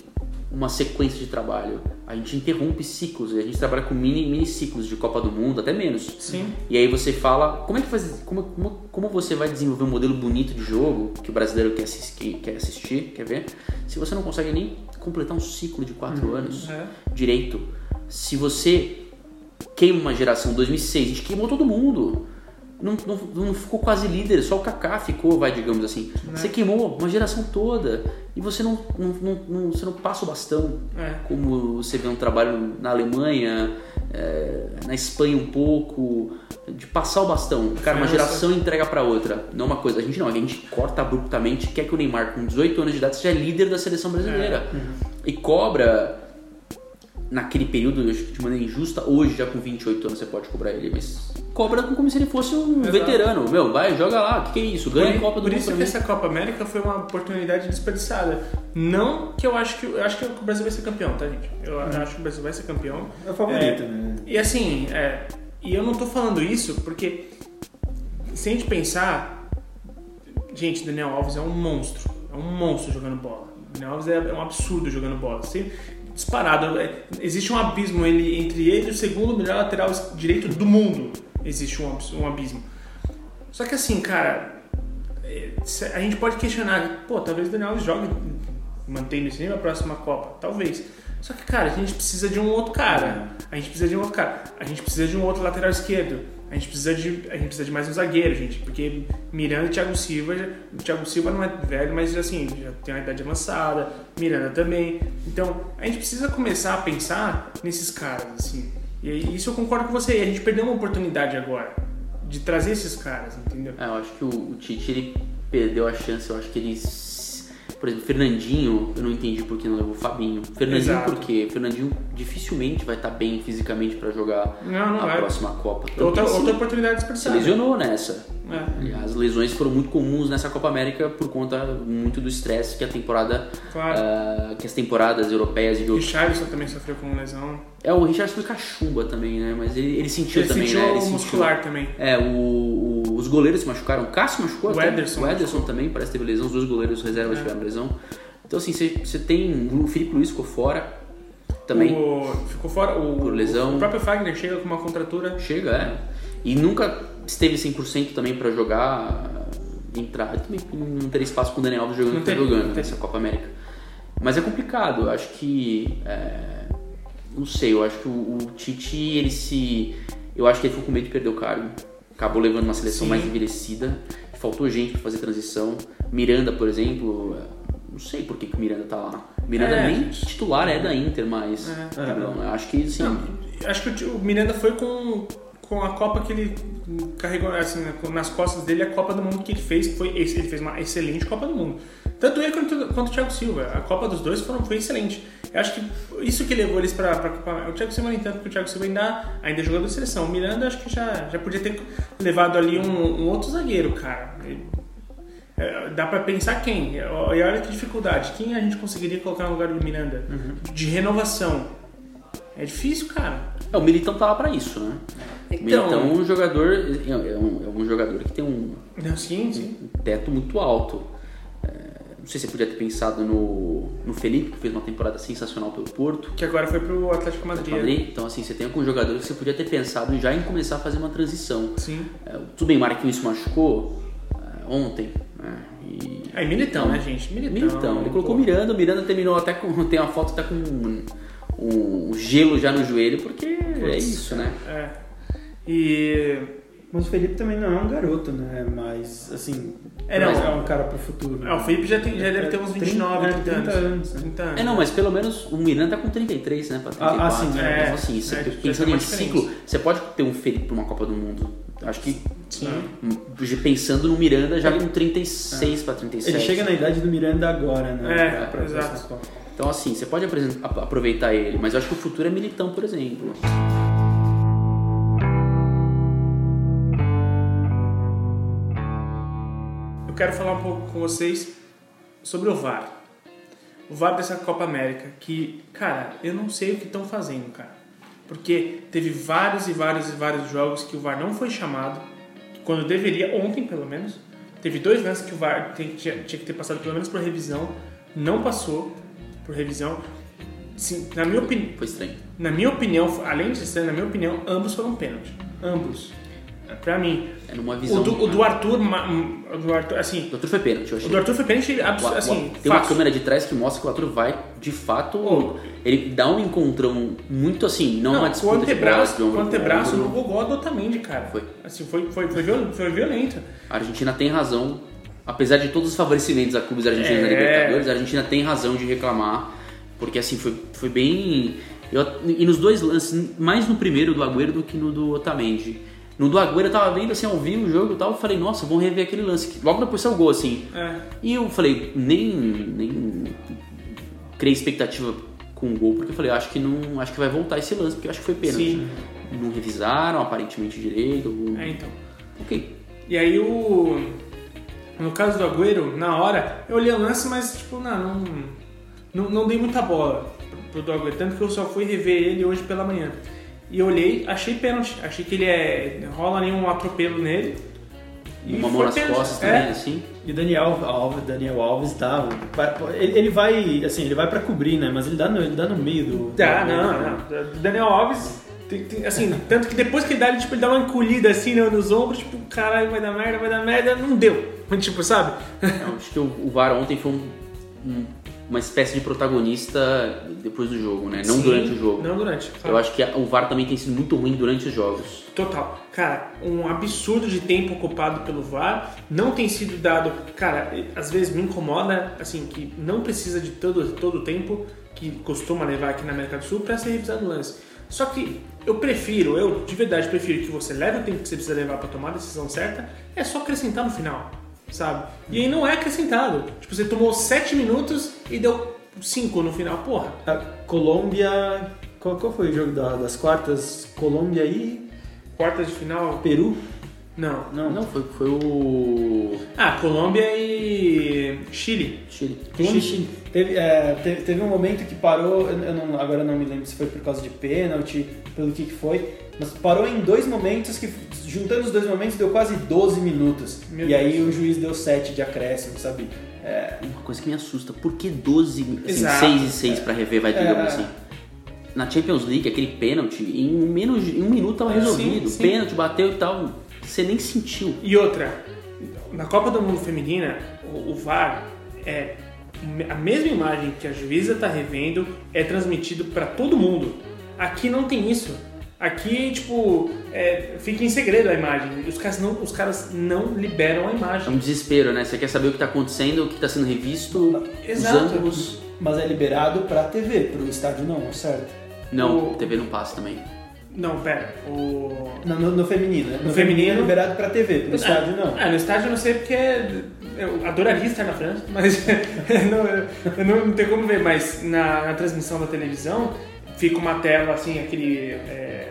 uma sequência de trabalho. A gente interrompe ciclos, a gente trabalha com mini, mini ciclos de Copa do Mundo, até menos. Sim. E aí você fala, como é que faz, como, como, como você vai desenvolver um modelo bonito de jogo que o brasileiro quer assistir, quer, assistir, quer ver, se você não consegue nem completar um ciclo de quatro anos É. direito? Se você queima uma geração 2006, a gente queimou todo mundo. Não, não, não ficou quase líder, só o Kaká ficou, vai, digamos assim. Você queimou uma geração toda e você não, não, você não passa o bastão. É. Como você vê um trabalho na Alemanha, é, na Espanha um pouco, de passar o bastão. Cara, uma geração entrega pra outra. Não uma coisa. A gente não, a gente corta abruptamente, quer que o Neymar, com 18 anos de idade, seja líder da seleção brasileira. E cobra naquele período, eu acho que de maneira injusta, hoje já com 28 anos você pode cobrar ele, mas cobra como se ele fosse um Exato. veterano. Meu, vai, joga lá, o que, que é isso? Ganha a Copa do por isso que mim. essa Copa América foi uma oportunidade desperdiçada. Não que eu acho que eu acho que o Brasil vai ser campeão, tá, gente? Eu acho que o Brasil vai ser campeão. É o favorito, né? E assim, é, e eu não tô falando isso porque se a gente pensar, gente, Daniel Alves é um monstro, é um monstro jogando bola. Daniel Alves é, é um absurdo jogando bola. Assim, disparado, existe um abismo ele, entre ele e o segundo melhor lateral direito do mundo. Existe um, um abismo. Só que assim, cara, é, a gente pode questionar, pô, talvez o Daniel Alves jogue, mantendo esse nível a próxima Copa, talvez. Só que, cara, a gente precisa de um outro cara. A gente precisa de um outro cara. A gente precisa de um outro lateral esquerdo. A gente precisa de, a gente precisa de mais um zagueiro, gente. Porque Miranda e Thiago Silva, Thiago Silva não é velho, mas assim, já tem uma idade avançada. Miranda também. Então, a gente precisa começar a pensar nesses caras, assim. E isso eu concordo com você. A gente perdeu uma oportunidade agora de trazer esses caras, entendeu? É, eu acho que o, o Tite ele perdeu a chance. Eu acho que ele. Por exemplo, Fernandinho, eu não entendi por que não levou o Fabinho. Fernandinho, Exato. por quê? Fernandinho dificilmente vai estar bem fisicamente pra jogar Não, não a vai. próxima Copa. Tanto Outra, se- outra oportunidade se desperdiçada. lesionou nessa. É, E As lesões foram muito comuns nessa Copa América por conta muito do estresse que a temporada, claro. ah, que as temporaas europeias e O outros. Richarlison também sofreu com lesão. É, o Richard foi cachumba também, né? Mas ele, ele sentiu Ele também, sentiu né? Ele o sentiu. muscular também. É, o, o- os goleiros se machucaram. O Cássio machucou O até. Ederson O Ederson também parece que teve lesão. Os dois goleiros reservas É. tiveram lesão. Então, assim, você você tem. O Felipe Luiz ficou fora também. O, ficou fora. O, Por lesão. O próprio Fagner chega com uma contratura. Chega, é. E nunca esteve 100% também pra jogar, entrar. Também não teria espaço com o Daniel Alves jogando Não teria, jogando não nessa Copa América. Mas é complicado, eu acho que. é, não sei, eu acho que o, o Tite, ele se. Eu acho que ele ficou com medo de perder o cargo. Acabou levando uma seleção Sim. mais envelhecida. Faltou gente pra fazer transição. Miranda, por exemplo, é, não sei por que, que o Miranda tá lá. Miranda É. nem titular é da Inter, mas. É. Não, eu acho que assim. Não, acho que o Miranda foi com, com a Copa que ele carregou assim, né, nas costas dele a Copa do Mundo que ele fez, que foi ele fez uma excelente Copa do Mundo. Tanto ele quanto, quanto o Thiago Silva. A Copa dos dois foram, foi excelente. Eu acho que isso que levou eles para a Copa. O Thiago Silva nem tanto, porque o Thiago Silva ainda, ainda é jogador de seleção. O Miranda acho que já, já podia ter levado ali um, um outro zagueiro, cara. É, dá pra pensar quem? E olha que dificuldade. Quem a gente conseguiria colocar no lugar do Miranda? De renovação. É difícil, cara. É, o Militão tá lá pra isso, né? Então- Militão é um jogador, é um, é um jogador que tem um Não, sim, sim. teto muito alto. É, não sei se você podia ter pensado no, no Felipe, que fez uma temporada sensacional pelo Porto. Que agora foi pro Atlético Madrid. Madrid. Então, assim, você tem algum jogador que você podia ter pensado já em começar a fazer uma transição. Sim. É, tudo bem, Marquinhos se machucou é, ontem. Né? E, Aí, Militão, né, gente? Militão. Militão. Ele colocou pô. Miranda, o Miranda terminou até com. Tem uma foto até com um, um gelo já no joelho, porque é Putz. isso, né? É. E. Mas o Felipe também não é um garoto, né? Mas, assim, É, não, mas é é um cara pro futuro. Ah, o Felipe já, tem, já deve ter uns 29, 30, 30 anos. anos, né? 30 anos. É, não, mas pelo menos o Miranda tá com 33, né? Pra 34. Ah, ah, sim, né? é. Então, assim, você É, pensando em ciclo, você pode ter um Felipe pra uma Copa do Mundo. Acho que Sim. pensando no Miranda já com 36 pra 37. Ele chega na idade do Miranda agora, né? É, Pra- pra- exato. Então, assim, você pode aproveitar ele, mas eu acho que o futuro é militão, por exemplo. Eu quero falar um pouco com vocês sobre o VAR. O VAR dessa Copa América, que, cara, eu não sei o que estão fazendo, cara. Porque teve vários e vários e vários jogos que o VAR não foi chamado, quando deveria, ontem pelo menos. Teve dois lances que o VAR tinha, tinha que ter passado pelo menos por revisão, não passou por revisão. Sim, na minha opinião, Foi estranho. na minha opinião, além de ser, na minha opinião, ambos foram pênalti. Ambos. Pra mim. É numa O visão. do, o do Arthur, ma- o do Arthur, assim, O Doutor foi pênalti, eu achei. o do Arthur foi pênalti, O- o- assim, tem uma fácil. câmera de trás que mostra que o Arthur vai, de fato, Oh. ele dá um encontrão muito assim, não, Não, uma o disputa de antebraço, de com ombro o antebraço ombro. no gogó do Otamendi, cara. Foi. Assim, foi, foi, foi violento. A Argentina tem razão, apesar de todos os favorecimentos a clubes argentinos na É. Libertadores, a Argentina tem razão de reclamar, porque assim, foi, foi bem... eu- e nos dois lances, mais no primeiro do Agüero do que no do Otamendi. No do Agüero eu tava vendo assim, ao vivo o jogo e tal, eu falei, nossa, vamos rever aquele lance. Logo depois saiu o gol, assim. É. E eu falei, nem, nem criei expectativa com o gol, porque eu falei, acho que não. Acho que vai voltar esse lance, porque eu acho que foi pênalti. Sim. Não revisaram aparentemente direito. ou- É, então. Ok. E aí o. No caso do Agüero, na hora, eu olhei o lance, mas tipo, não, não, não, não dei muita bola pro do Agüero. Tanto que eu só fui rever ele hoje pela manhã. E olhei, achei pênalti. Achei que ele é. rola ali um atropelo nele. E Uma mão nas pênalti. costas É. também, assim. E o Daniel Alves, Daniel Alves tá. Ele, ele vai. Assim, ele vai pra cobrir, né? Mas ele dá no, ele dá no meio do. Tá, do- não, não. O Daniel Alves, tem- tem- assim, tanto que depois que ele dá, ele, tipo, ele dá uma encolhida assim né, nos ombros, tipo, caralho, vai dar merda, vai dar merda, não deu. Tipo, sabe? Não, acho que o, o VAR ontem foi um- um- uma espécie de protagonista depois do jogo, né? Não Sim, durante o jogo. Não durante. Eu claro. acho que o VAR também tem sido muito ruim durante os jogos. Total. Cara, um absurdo de tempo ocupado pelo VAR. Não tem sido dado. Cara, às vezes me incomoda, assim, que não precisa de todo, todo o tempo que costuma levar aqui na América do Sul para ser revisado o lance. Só que eu prefiro, eu de verdade prefiro que você leve o tempo que você precisa levar para tomar a decisão certa, é só acrescentar no final, sabe? E aí não é acrescentado. Tipo, você tomou 7 minutos e deu 5 no final. Porra, A Colômbia. Qual, qual foi o jogo da- das quartas? Colômbia e quartas de final. Peru? Não. Não, Não, foi, foi o. Ah, Colômbia e Chile. Chile. Colômbia e Chile. Teve, é, teve, teve um momento que parou, eu eu não, agora não me lembro se foi por causa de pênalti, pelo que, que foi, mas parou em dois momentos que, juntando os dois momentos, deu quase 12 minutos. Meu e aí o juiz deu 7 de acréscimo, sabe? É, Uma coisa que me assusta, por que 12, assim, Exato. 6 e 6 pra rever, vai, digamos É. assim? Na Champions League, aquele pênalti, em menos em um minuto tava É, resolvido. sim, sim. Pênalti, bateu e tal, você nem sentiu. E outra, na Copa do Mundo Feminina, o, o VAR é a mesma imagem que a juíza tá revendo é transmitido para todo mundo. Aqui não tem isso. Aqui, tipo, é, fica em segredo a imagem. Os caras não, os caras não liberam a É um imagem. desespero, né? Você quer saber o que tá acontecendo, o que tá sendo revisto, Exato. os ângulos. mas é liberado pra TV, pro estádio não, é certo? Não, O- TV não passa também. Não, pera. O... No, no- no feminino, né? No feminino- é liberado pra TV, pro estádio não. Ah, no estádio eu não sei porque eu adoraria estar na França, mas não, eu não, não tem como ver. Mas na, na transmissão da televisão fica uma tela assim, aquele é,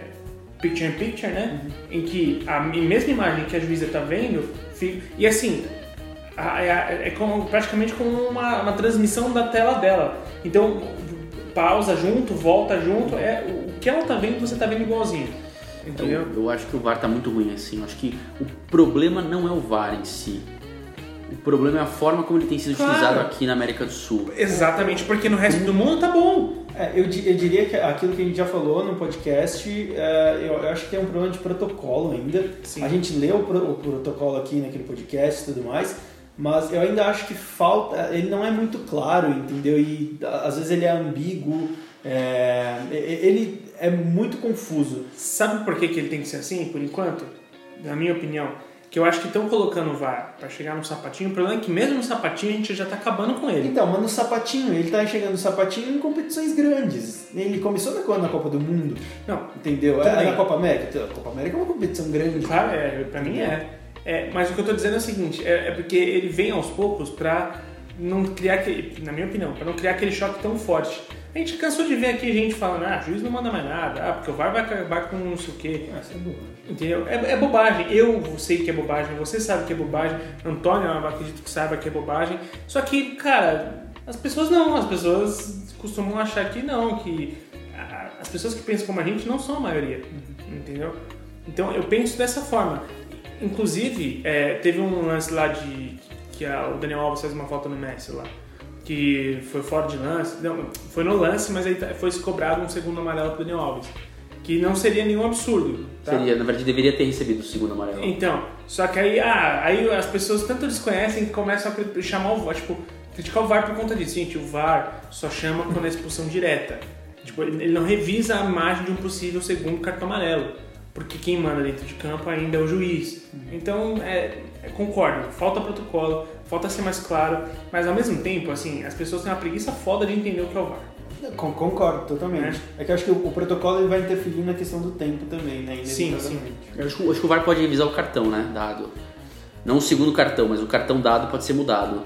picture in picture, né? Em que a mesma imagem que a juíza tá vendo, fica, e assim, é, é como, praticamente como uma, uma transmissão da tela dela. Então, pausa junto, volta junto, é, que ela tá vendo, você tá vendo igualzinho. Entendeu? Eu, eu acho que o VAR tá muito ruim assim. Eu acho que o problema não é o VAR em si. O problema é a forma como ele tem sido Claro. utilizado aqui na América do Sul. Exatamente, porque no resto do mundo tá bom. É, eu, eu diria que aquilo que a gente já falou no podcast, é, eu, eu acho que tem um problema de protocolo ainda. Sim. A gente leu o, pro- o protocolo aqui naquele podcast e tudo mais, mas eu ainda acho que falta. Ele não é muito claro, entendeu? E às vezes ele é ambíguo, é, ele é muito confuso. Sabe por que, que ele tem que ser assim, por enquanto? Na minha opinião. Que eu acho que estão colocando o VAR pra chegar no sapatinho. O problema é que mesmo no sapatinho a gente já tá acabando com ele. Então, mas no sapatinho, ele tá chegando no sapatinho em competições grandes. Ele começou na, na Copa do Mundo, Não, entendeu? Tudo É, na Copa América. A Copa América é uma competição grande. claro, é, pra mim é. É, Mas o que eu tô dizendo é o seguinte: é, é porque ele vem aos poucos pra não criar aquele. Na minha opinião, pra não criar aquele choque tão forte. A gente cansou de ver aqui gente falando, ah, juiz não manda mais nada, ah, porque o VAR vai acabar com não sei o quê. Ah, isso é bom. Entendeu? É, é bobagem. Eu sei que é bobagem, você sabe que é bobagem, Antônio, eu acredito que saiba que é bobagem. Só que, cara, as pessoas não, as pessoas costumam achar que não, que as pessoas que pensam como a gente não são a maioria, entendeu? Então eu penso dessa forma. Inclusive, é, teve um lance lá de que a- o Daniel Alves fez uma falta no Messi lá. Que foi fora de lance. Não, foi no lance, mas aí tá- foi cobrado um segundo amarelo pro Daniel Alves. Que não seria nenhum absurdo. Tá? Seria, na verdade, deveria ter recebido o segundo amarelo. Então, só que aí, ah, aí as pessoas tanto desconhecem que começam a chamar o VAR, tipo, criticar o VAR por conta disso. Gente, o VAR só chama quando é expulsão direta. Tipo, ele não revisa a imagem de um possível segundo cartão amarelo. Porque quem manda dentro de campo ainda é o juiz. Então, é, é, concordo, falta protocolo, falta ser mais claro, mas ao mesmo tempo, assim, as pessoas têm uma preguiça foda de entender o que é o VAR. Con- Concordo, totalmente. É. que eu acho que o, o protocolo ele vai interferir na questão do tempo também, né? Sim, inevitavelmente. Eu acho, que- acho que o VAR pode revisar o cartão, né? Dado. Não o segundo cartão, mas o cartão dado pode ser mudado.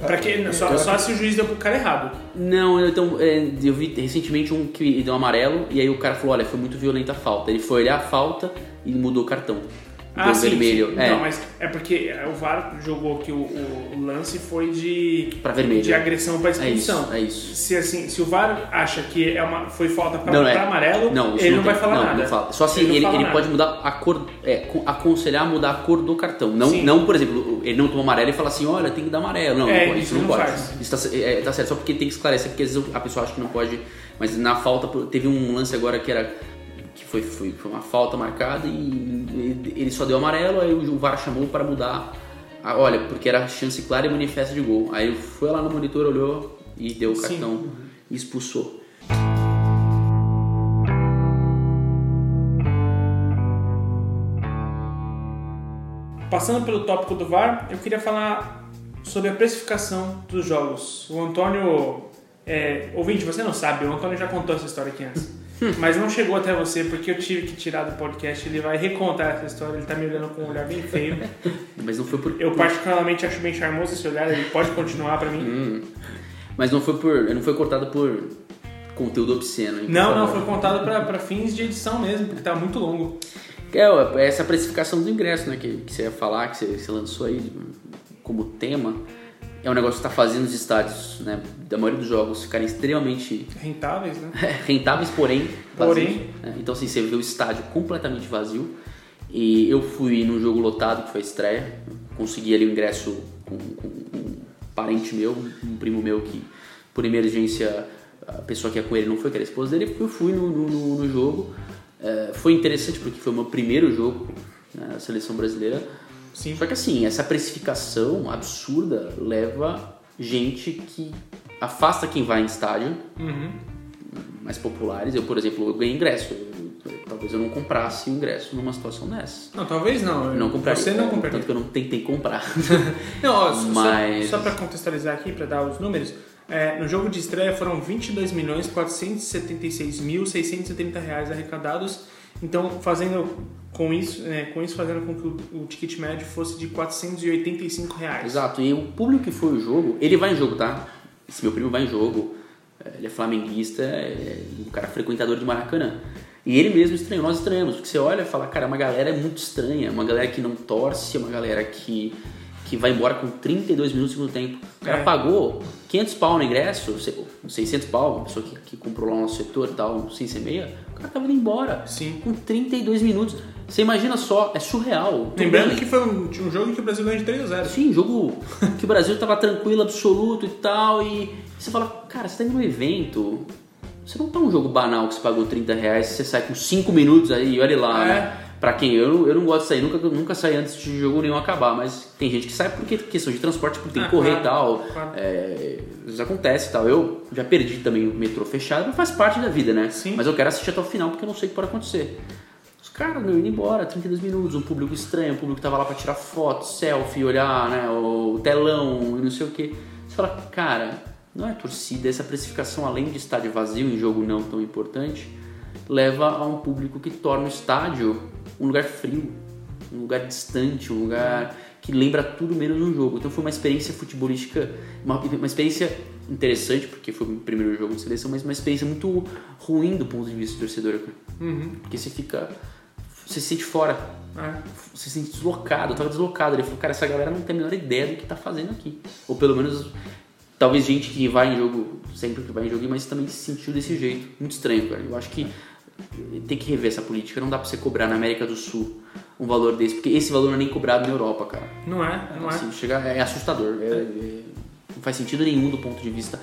Pra que, só, só se o juiz deu pro cara errado. Não, eu- então, é, eu vi recentemente um que deu um amarelo e aí o cara falou, olha, foi muito violenta a falta. Ele foi olhar a falta e mudou o cartão. Deu vermelho. sim. É, Não, mas é porque o VAR jogou que o, o- o lance foi de, vermelho. de agressão para é isso, expulsão. é isso. Se, assim, se o VAR acha que é uma, foi falta para Não, é. amarelo, Não, isso ele não, tem- vai falar não, nada. Não fala. Só se Ele não ele, ele pode mudar a cor, é, co- aconselhar a mudar a cor do cartão. Não, Sim. não, por exemplo, ele não tomou amarelo e fala assim, olha, tem que dar amarelo. Não, É, não isso isso não não pode. faz. Isso tá, é, tá certo, só porque tem que esclarecer, porque às vezes a pessoa acha que não pode. Mas na falta, teve um lance agora que era foi, foi, foi uma falta marcada e ele só deu amarelo, aí o VAR chamou para mudar. Ah, olha, porque era chance clara e manifesta de gol. Aí foi lá no monitor, olhou e deu o Sim. cartão e expulsou. Passando pelo tópico do VAR, eu queria falar sobre a precificação dos jogos. O Antônio. É, ouvinte, você não sabe, o Antônio já contou essa história aqui antes. Mas não chegou até você porque eu tive que tirar do podcast. Ele vai recontar essa história, ele tá me olhando com um olhar bem feio. Mas não foi por. Eu, particularmente, acho bem charmoso esse olhar, ele pode continuar pra mim. Hum. Mas não foi por. Não foi cortado por conteúdo obsceno. hein, Não, não, foi contado pra, pra fins de edição mesmo, porque tá muito longo. É, essa precificação do ingresso, né, que, que você ia falar, que você, você lançou aí como tema, é um negócio que está fazendo os estádios, né, da maioria dos jogos ficarem extremamente Rentáveis, né? rentáveis, porém Porém. vazios. né? Então, assim, você vê o estádio completamente vazio. E eu fui num jogo lotado, que foi a estreia, consegui ali o ingresso com, com um parente meu, um primo meu que, por emergência, a pessoa que ia com ele não foi, que era a esposa dele, eu fui no, no, no- no jogo. É, foi interessante porque foi o meu primeiro jogo né, na seleção brasileira. Sim. Só que assim, essa precificação absurda leva gente que afasta quem vai em estádio Uhum. mais populares. Eu, por exemplo, eu ganhei ingresso. Eu- talvez eu não comprasse o ingresso numa situação dessa. Não, talvez não. Não compraria. Você não compraria. Tanto que eu não tentei comprar. Não, ó, só- Mas- só, só para contextualizar aqui, para dar os números, é, no jogo de estreia foram 22 milhões 476 mil 630 reais arrecadados. Então, fazendo com isso, né, com isso fazendo com que o, o ticket médio fosse de 485 reais. Exato. E o público que foi o jogo, ele vai em jogo, tá? Esse meu primo vai em jogo. é, Ele é flamenguista, é um cara frequentador de Maracanã. E ele mesmo estranhou, nós estranhamos, porque você olha e fala, cara, é uma galera muito estranha, uma galera que não torce, é uma galera que, que vai embora com 32 minutos no segundo tempo. O cara É. pagou 500 pau no ingresso, sei- 600 pau, uma pessoa que, que comprou lá no nosso setor e tal, sem ser meia, cara tava indo embora. Sim. Com 32 minutos. Você imagina só, é surreal. Lembrando que foi um, um jogo em que o Brasil ganhou de 3 a 0. Sim, jogo que o Brasil tava tranquilo, absoluto e tal, e você fala, cara, você tá indo num evento, você não tá um jogo banal que você pagou 30 reais, você sai com 5 minutos aí, e olha lá, É. né? Pra quem? Eu, não- eu não gosto de sair, nunca, nunca saí antes de jogo nenhum acabar, mas tem gente que sai porque questão de transporte, porque tem que Ah, correr claro, e tal. claro. É, isso acontece e tal. Eu já perdi também o metrô fechado, mas faz parte da vida, né? Sim. Mas eu quero assistir até o final porque eu não sei o que pode acontecer. Os caras, meu, indo embora, 32 minutos, um público estranho, um público que tava lá pra tirar foto, selfie, olhar, né, o telão e não sei o que. Você fala, cara, não é torcida, essa precificação, além de estádio vazio em jogo não tão importante, leva a um público que torna o estádio um lugar frio, um lugar distante, um lugar que lembra tudo menos um jogo. Então foi uma experiência futebolística, uma, uma experiência interessante, porque foi o primeiro jogo de seleção, mas uma experiência muito ruim do ponto de vista do torcedor. Uhum. Porque você fica. Você se sente fora. É. Você se sente deslocado. Eu tava deslocado. Ele falou, cara, essa galera não tem a menor ideia do que tá fazendo aqui. Ou pelo menos, talvez gente que vai em jogo, sempre que vai em jogo, mas também se sentiu desse jeito. Muito estranho, cara. Eu acho que tem que rever essa política. Não dá pra você cobrar na América do Sul um valor desse, porque esse valor não é nem cobrado na Europa, cara. Não é, não é. Assim, chega, é assustador. É- é- não faz sentido nenhum do ponto de vista.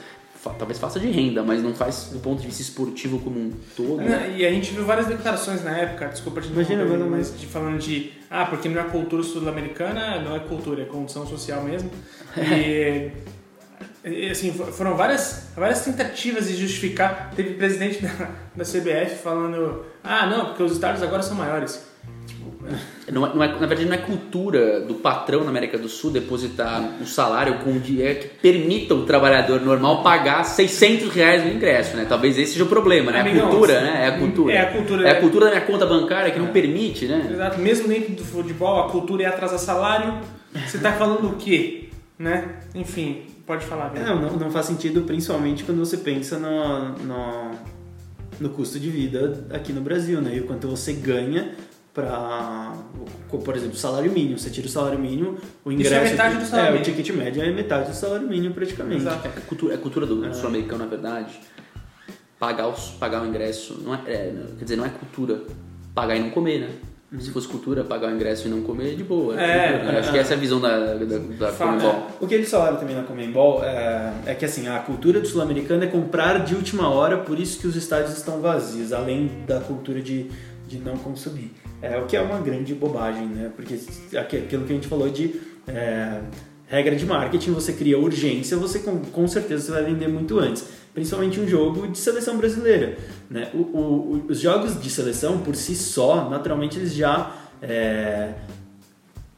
Talvez faça de renda, mas não faz do ponto de vista esportivo como um todo. Não, E a gente viu várias declarações na época, desculpa te Imagina, interromper, mas- mas de falando de ah, porque não é cultura sul-americana, não é cultura, é condição social mesmo. E, assim, fo- foram várias, várias tentativas de justificar. Teve presidente da, da CBF falando, ah, não, porque os estádios agora são maiores. Não é- não é- na verdade, não é cultura do patrão na América do Sul depositar um salário com dinheiro que permita o trabalhador normal pagar 600 reais no ingresso, né? Talvez esse seja o problema, né? A cultura, né? É a cultura. é a cultura, É a cultura da minha conta bancária que não permite, né? Exato, mesmo dentro do futebol, a cultura é atrasar salário. Você tá falando o quê? Né? Enfim, pode falar. Não, não, não faz sentido, principalmente quando você pensa no, no, no custo de vida aqui no Brasil, né? E o quanto você ganha para, por exemplo, o salário mínimo. Você tira o salário mínimo, o Isso ingresso... é metade do salário É, o mínimo. ticket médio é metade do salário mínimo praticamente. Exato. É a cultura, é a cultura do sul-americano, na verdade. Pagar, os, pagar o ingresso, não é, é, quer dizer, não é cultura pagar e não comer, né? Se fosse cultura, pagar o ingresso e não comer, de boa. É, cultura, né? Acho que essa é a visão da, da, da. Comembol. O que eles falaram também na Comembol é, é que assim, a cultura do sul-americano é comprar de última hora, por isso que os estádios estão vazios, além da cultura de, de não consumir. É, o que é uma grande bobagem, né? Porque aqui- aquilo que a gente falou de é, regra de marketing, você cria urgência, você com, com certeza você vai vender muito antes. Principalmente um jogo de seleção brasileira. Né? O- o- os jogos de seleção, por si só, naturalmente eles já é,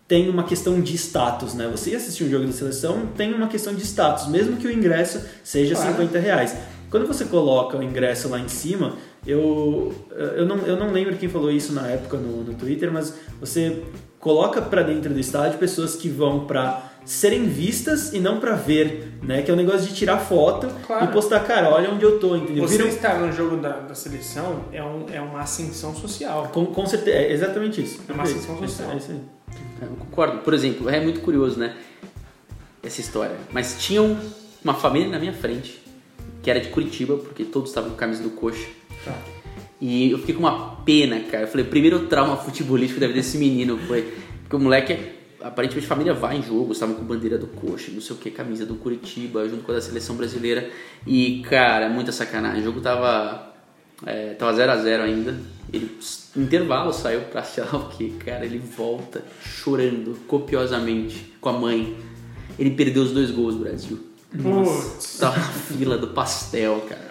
tem uma questão de status, né? Você assistir um jogo da seleção tem uma questão de status, mesmo que o ingresso seja Claro. 50 reais. Quando você coloca o ingresso lá em cima, eu, eu, não, eu não lembro quem falou isso na época no, no Twitter, mas você coloca para dentro do estádio pessoas que vão para serem vistas e não pra ver, né? Que é o negócio de tirar foto Claro. e postar, cara, olha onde eu tô, entendeu? Você Vira- estar no jogo da, da seleção é, um, é uma ascensão social. Com, com certeza, é exatamente isso. É uma ascensão social. É isso aí. Eu concordo. Por exemplo, é muito curioso, né? Essa história. Mas tinha um- uma família na minha frente, que era de Curitiba, porque todos estavam com camisa do coxa. Tá. E eu fiquei com uma pena, cara. Eu falei, o primeiro trauma futebolístico vida desse menino foi. Porque o moleque, aparentemente, a família vai em jogo, estavam com bandeira do coxa, não sei o que, camisa do Curitiba, junto com a da seleção brasileira. E, cara, muita sacanagem. O jogo tava. É, tava 0x0 ainda. Ele, intervalo, saiu pra sei lá o que, cara. Ele volta chorando copiosamente com a mãe. Ele perdeu os dois gols do Brasil. Putz. Tava na fila do pastel, cara.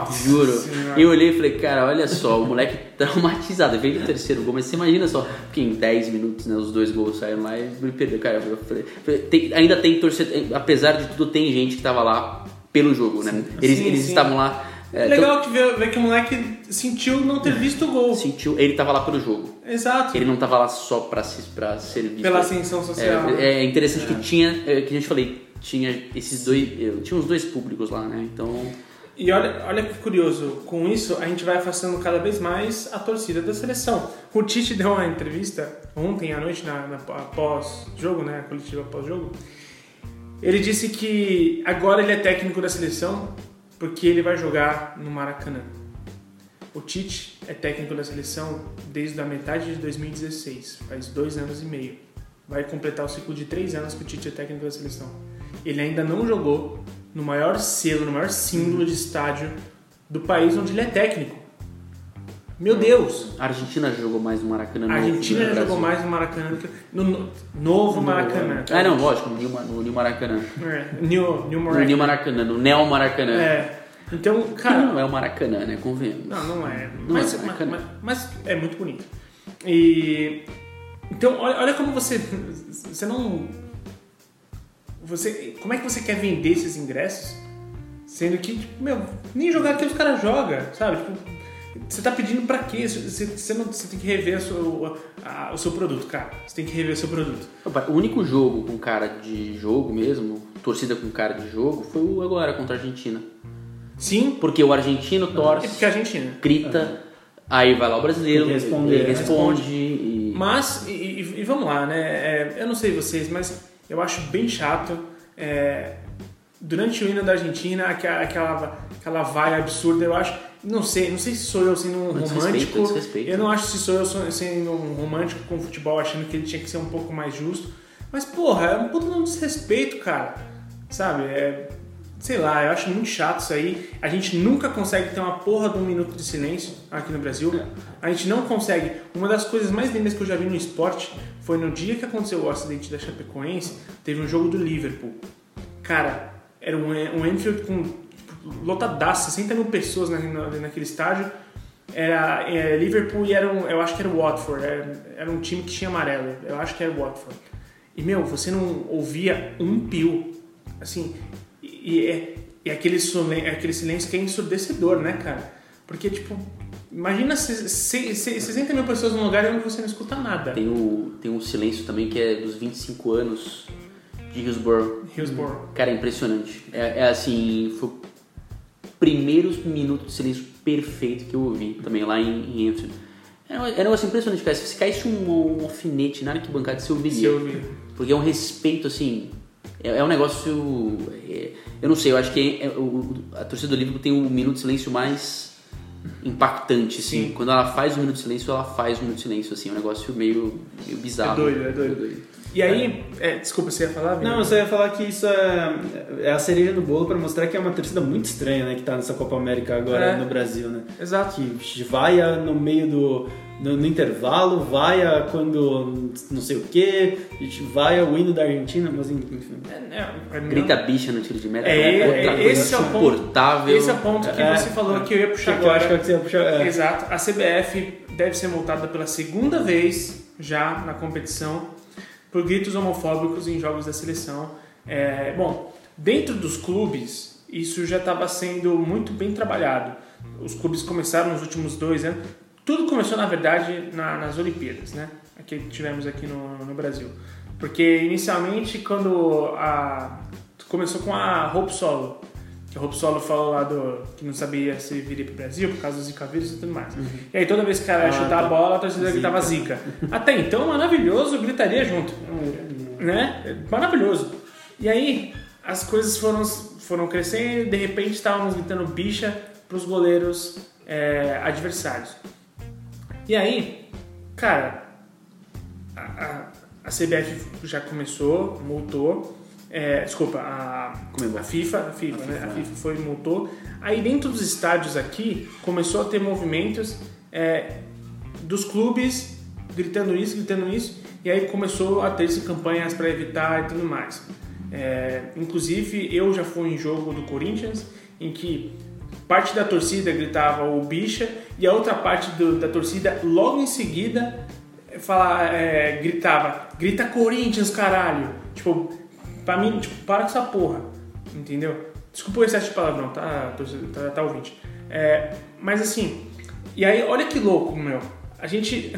Nossa Juro. Senhora. Eu olhei e falei, cara, olha só, o moleque traumatizado. Veio o terceiro gol, mas você imagina só, porque em 10 minutos, né, os dois gols saíram lá e me perdeu. Cara, eu falei, tem- ainda tem torcedor, apesar de tudo, tem gente que tava lá pelo jogo, né? Eles, Sim, eles sim. estavam lá. é, Legal que ver, ver que o moleque sentiu não ter visto o gol. então, sentiu, ele tava lá pelo jogo. Exato. Ele não tava lá só pra, pra ser visto. Pela ascensão social. É, é interessante que tinha, é, que a gente falei, tinha esses dois, tinha os dois públicos lá, né? Então, E olha, olha que curioso, com isso a gente vai afastando cada vez mais a torcida da seleção. O Tite deu uma entrevista ontem à noite, na, na pós-jogo, né, a coletiva pós-jogo. Ele disse que agora ele é técnico da seleção porque ele vai jogar no Maracanã. O Tite é técnico da seleção desde a metade de 2016, faz dois anos e meio. Vai completar o ciclo de três anos que o Tite é técnico da seleção. Ele ainda não jogou no maior selo, no maior símbolo de estádio do país onde ele é técnico. Meu Deus! a Argentina jogou mais no Maracanã. A Argentina que já no jogou mais no Maracanã do que no no- novo Maracanã. Ah, não, lógico, no New, no New Maracanã. É, New, New No Maracanã. New Maracanã, no Neo Maracanã. É. Então, Que cara, não é o Maracanã, né? Convenhamos. Não, não é. Não mas, é, mas, bacana. mas- mas é muito bonito. E então, olha, olha como você você não você como é que você quer vender esses ingressos sendo que tipo, meu, nem jogar aqui os caras jogam, sabe? Tipo, você tá pedindo pra quê? Você, você, não, você tem que rever a sua- a- o seu produto, cara. Você tem que rever o seu produto. O único jogo com cara de jogo mesmo, torcida com cara de jogo, foi o agora contra a Argentina. Sim, Porque o argentino torce, porque a Argentina. grita, aí vai lá o brasileiro, que responder, ele né? responde e... Mas, e, e- e vamos lá, né? É, eu não sei vocês, mas eu acho bem chato. é, durante o hino da Argentina, aquela, aquela, aquela vaia absurda, eu acho. Não sei, não sei se sou eu sendo um desrespeito, romântico. desrespeito. Eu não acho se sou eu sendo um romântico com o futebol, achando que ele tinha que ser um pouco mais justo. Mas, porra, é um puto um desrespeito, cara. Sabe? É, sei lá, eu acho muito chato isso aí. A gente nunca consegue ter uma porra de um minuto de silêncio aqui no Brasil. A gente não consegue. Uma das coisas mais lindas que eu já vi no esporte foi no dia que aconteceu o acidente da Chapecoense, teve um jogo do Liverpool. Cara, era um, um Enfield com tipo, lotadaço, 60 mil pessoas na, na- naquele estádio. Era é, Liverpool e era um, eu acho que era o Watford. Era, era um time que tinha amarelo. Eu acho que era o Watford. E, meu, você não ouvia um pio. Assim, e, é, e aquele, solen- aquele silêncio que é ensurdecedor, né, cara? Porque, tipo, imagina se, se, se, 60 mil pessoas num lugar onde você não escuta nada. Tem, o, tem um silêncio também que é dos 25 anos de Hillsborough. Hillsborough. Cara, é impressionante. É, é assim, foi o primeiro minuto de silêncio perfeito que eu ouvi também lá em, em Anfield. É um é um negócio impressionante, cara. Se caísse um, um alfinete na arquibancada, você ouviria. Se ouvir. Porque é um respeito, assim. É, é um negócio. é, eu não sei, eu acho que é- é o- a torcida do Liverpool tem um minuto de silêncio mais impactante, assim. Sim. Quando ela faz um minuto de silêncio, ela faz um minuto de silêncio, assim. É um negócio meio, meio bizarro. É doido, é doido. E aí, é, desculpa, você ia falar? Não, eu só ia falar que isso é, é a cereja do bolo pra mostrar que é uma torcida muito estranha, né? Que tá nessa Copa América agora É. no Brasil, né? Exato. Que vai no meio do. No, no intervalo, vai a quando não sei o que, vai ao hino da Argentina, mas enfim. É, é, é, Grita bicha no tiro de meta. É, outra é, coisa esse é o ponto- insuportável. Esse é o ponto que É, você falou que eu ia puxar que eu agora. acho que você ia puxar. é. Exato. A CBF deve ser multada pela segunda vez já na competição por gritos homofóbicos em jogos da seleção. É, bom, dentro dos clubes, isso já estava sendo muito bem trabalhado. Os clubes começaram nos últimos dois anos. Tudo começou, na verdade, na- nas Olimpíadas, né? Que tivemos aqui no, no Brasil. Porque inicialmente quando a começou com a Hope Solo, que a Hope Solo falou lá do que não sabia se viria pro Brasil por causa do Zika vírus e tudo mais. E aí toda vez que o cara ia Ah, chutar tá. a bola, a torcida Zica. gritava Zica. Até então, maravilhoso, gritaria junto. Né? Maravilhoso. E aí as coisas foram, foram crescendo e de repente estávamos gritando bicha pros goleiros é, adversários. E aí, cara, a, a, a CBF já começou, multou. É, desculpa, a, a FIFA, a FIFA, A né? FIFA, A é. FIFA foi multou. Aí dentro dos estádios aqui começou a ter movimentos é, dos clubes gritando isso, gritando isso, e aí começou a ter-se campanhas para evitar e tudo mais. É, inclusive, eu já fui em jogo do Corinthians em que parte da torcida gritava o bicha e a outra parte do- da torcida logo em seguida fala, é, gritava grita Corinthians caralho tipo pra mim tipo para com essa porra entendeu? Desculpa o excesso de palavrão tá tá, tá ouvinte. É, mas assim e aí olha que louco meu. A gente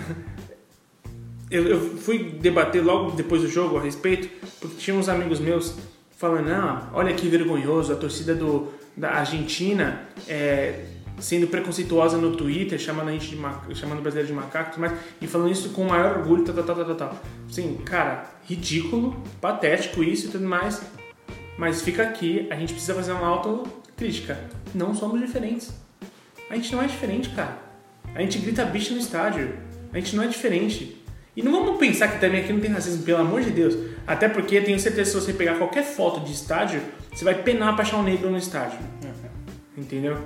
eu, eu fui debater logo depois do jogo a respeito, porque tinha uns amigos meus falando, ah, olha que vergonhoso, a torcida do, da Argentina é, sendo preconceituosa no Twitter, chamando a gente de ma- chamando o brasileiro de macaco e tudo mais, e falando isso com o maior orgulho, tal, tal, tal, tal, tal. Sim, cara, ridículo, patético isso e tudo mais, mas fica aqui, a gente precisa fazer uma autocrítica. Não somos diferentes. A gente não é diferente, cara. A gente grita bicho no estádio. A gente não é diferente. E não vamos pensar que também aqui não tem racismo, pelo amor de Deus. Até porque tenho certeza que se você pegar qualquer foto de estádio, você vai penar pra achar um negro no estádio. Entendeu?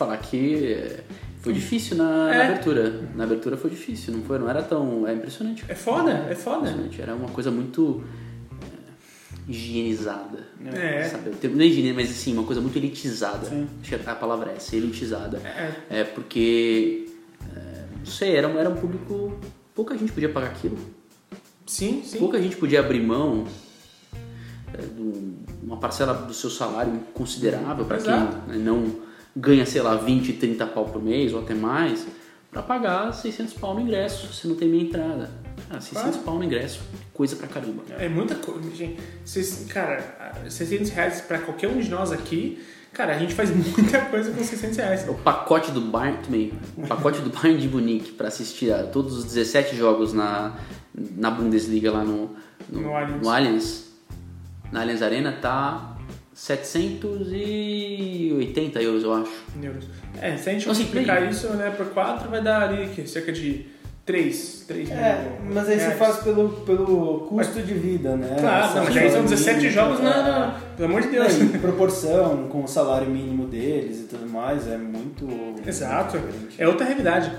Falar que é, foi difícil na, na É. abertura. Na abertura foi difícil, não foi? Não era tão. É impressionante. É foda, é foda. Impressionante. Era uma coisa muito é, higienizada. É. Sabe? Não é higiene, mas assim, uma coisa muito elitizada. Sim. Acho que a palavra é essa, elitizada. É, É porque. é, não sei, era, um- era um público. Pouca gente podia pagar aquilo. sim, sim. Pouca gente podia abrir mão é, de uma parcela do seu salário considerável para quem né, não ganha, sei lá, 20, 30 pau por mês ou até mais, para pagar 600 pau no ingresso, se não tem meia entrada. Ah, 600 Claro. pau no ingresso, coisa pra caramba. É muita coisa, gente. Cara, 600 reais pra qualquer um de nós aqui, cara, a gente faz muita coisa com 600 reais. O pacote do Bayern também, o pacote do Bayern de Munique para assistir a todos os 17 jogos na, na Bundesliga lá no, no, No Allianz. no Allianz, na Allianz Arena, tá 780 euros, eu acho. euros. É, se a gente Então, assim, multiplicar isso né, por 4, vai dar ali que, cerca de 3, 3 É, mil mas aí você reais. faz pelo, pelo custo de vida, né? Claro, não, mas aí são 17 mínimo, jogos na, é. na- Pelo amor de Deus. Não, em proporção com o salário mínimo deles e tudo mais, é muito. Exato. muito. É outra realidade.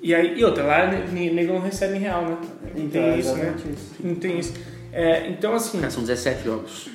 E aí, e outra, lá ne- nego não recebe em real, né? Não Então, tem é isso, né? isso. Não tem isso. É, então, assim, Cara, são 17 jogos.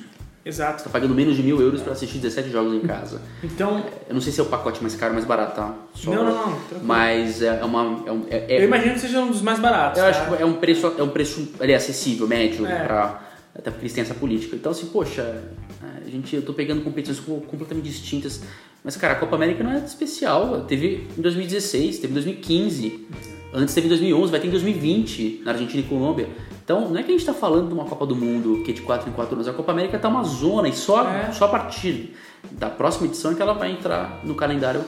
Exato. Você tá pagando menos de mil euros pra assistir 17 jogos em casa. Então, Eu não sei se é o pacote mais caro ou mais barato, tá? Só- não, não, não. tranquilo. Mas é uma. É um, é- é- Eu imagino que seja um dos mais baratos. eu tá? acho que é um preço, é um preço ali, acessível, médio, É. pra, até porque eles têm essa política. Então, assim, poxa, a gente, eu tô pegando competições co- completamente distintas. Mas, cara, a Copa América não é especial. Teve em 2016, teve em 2015. Antes teve em 2011, vai ter em 2020 na Argentina e Colômbia. Então, não é que a gente tá falando de uma Copa do Mundo que é de 4 em 4 anos. A Copa América tá uma zona e só, É. só a partir da próxima edição é que ela vai entrar no calendário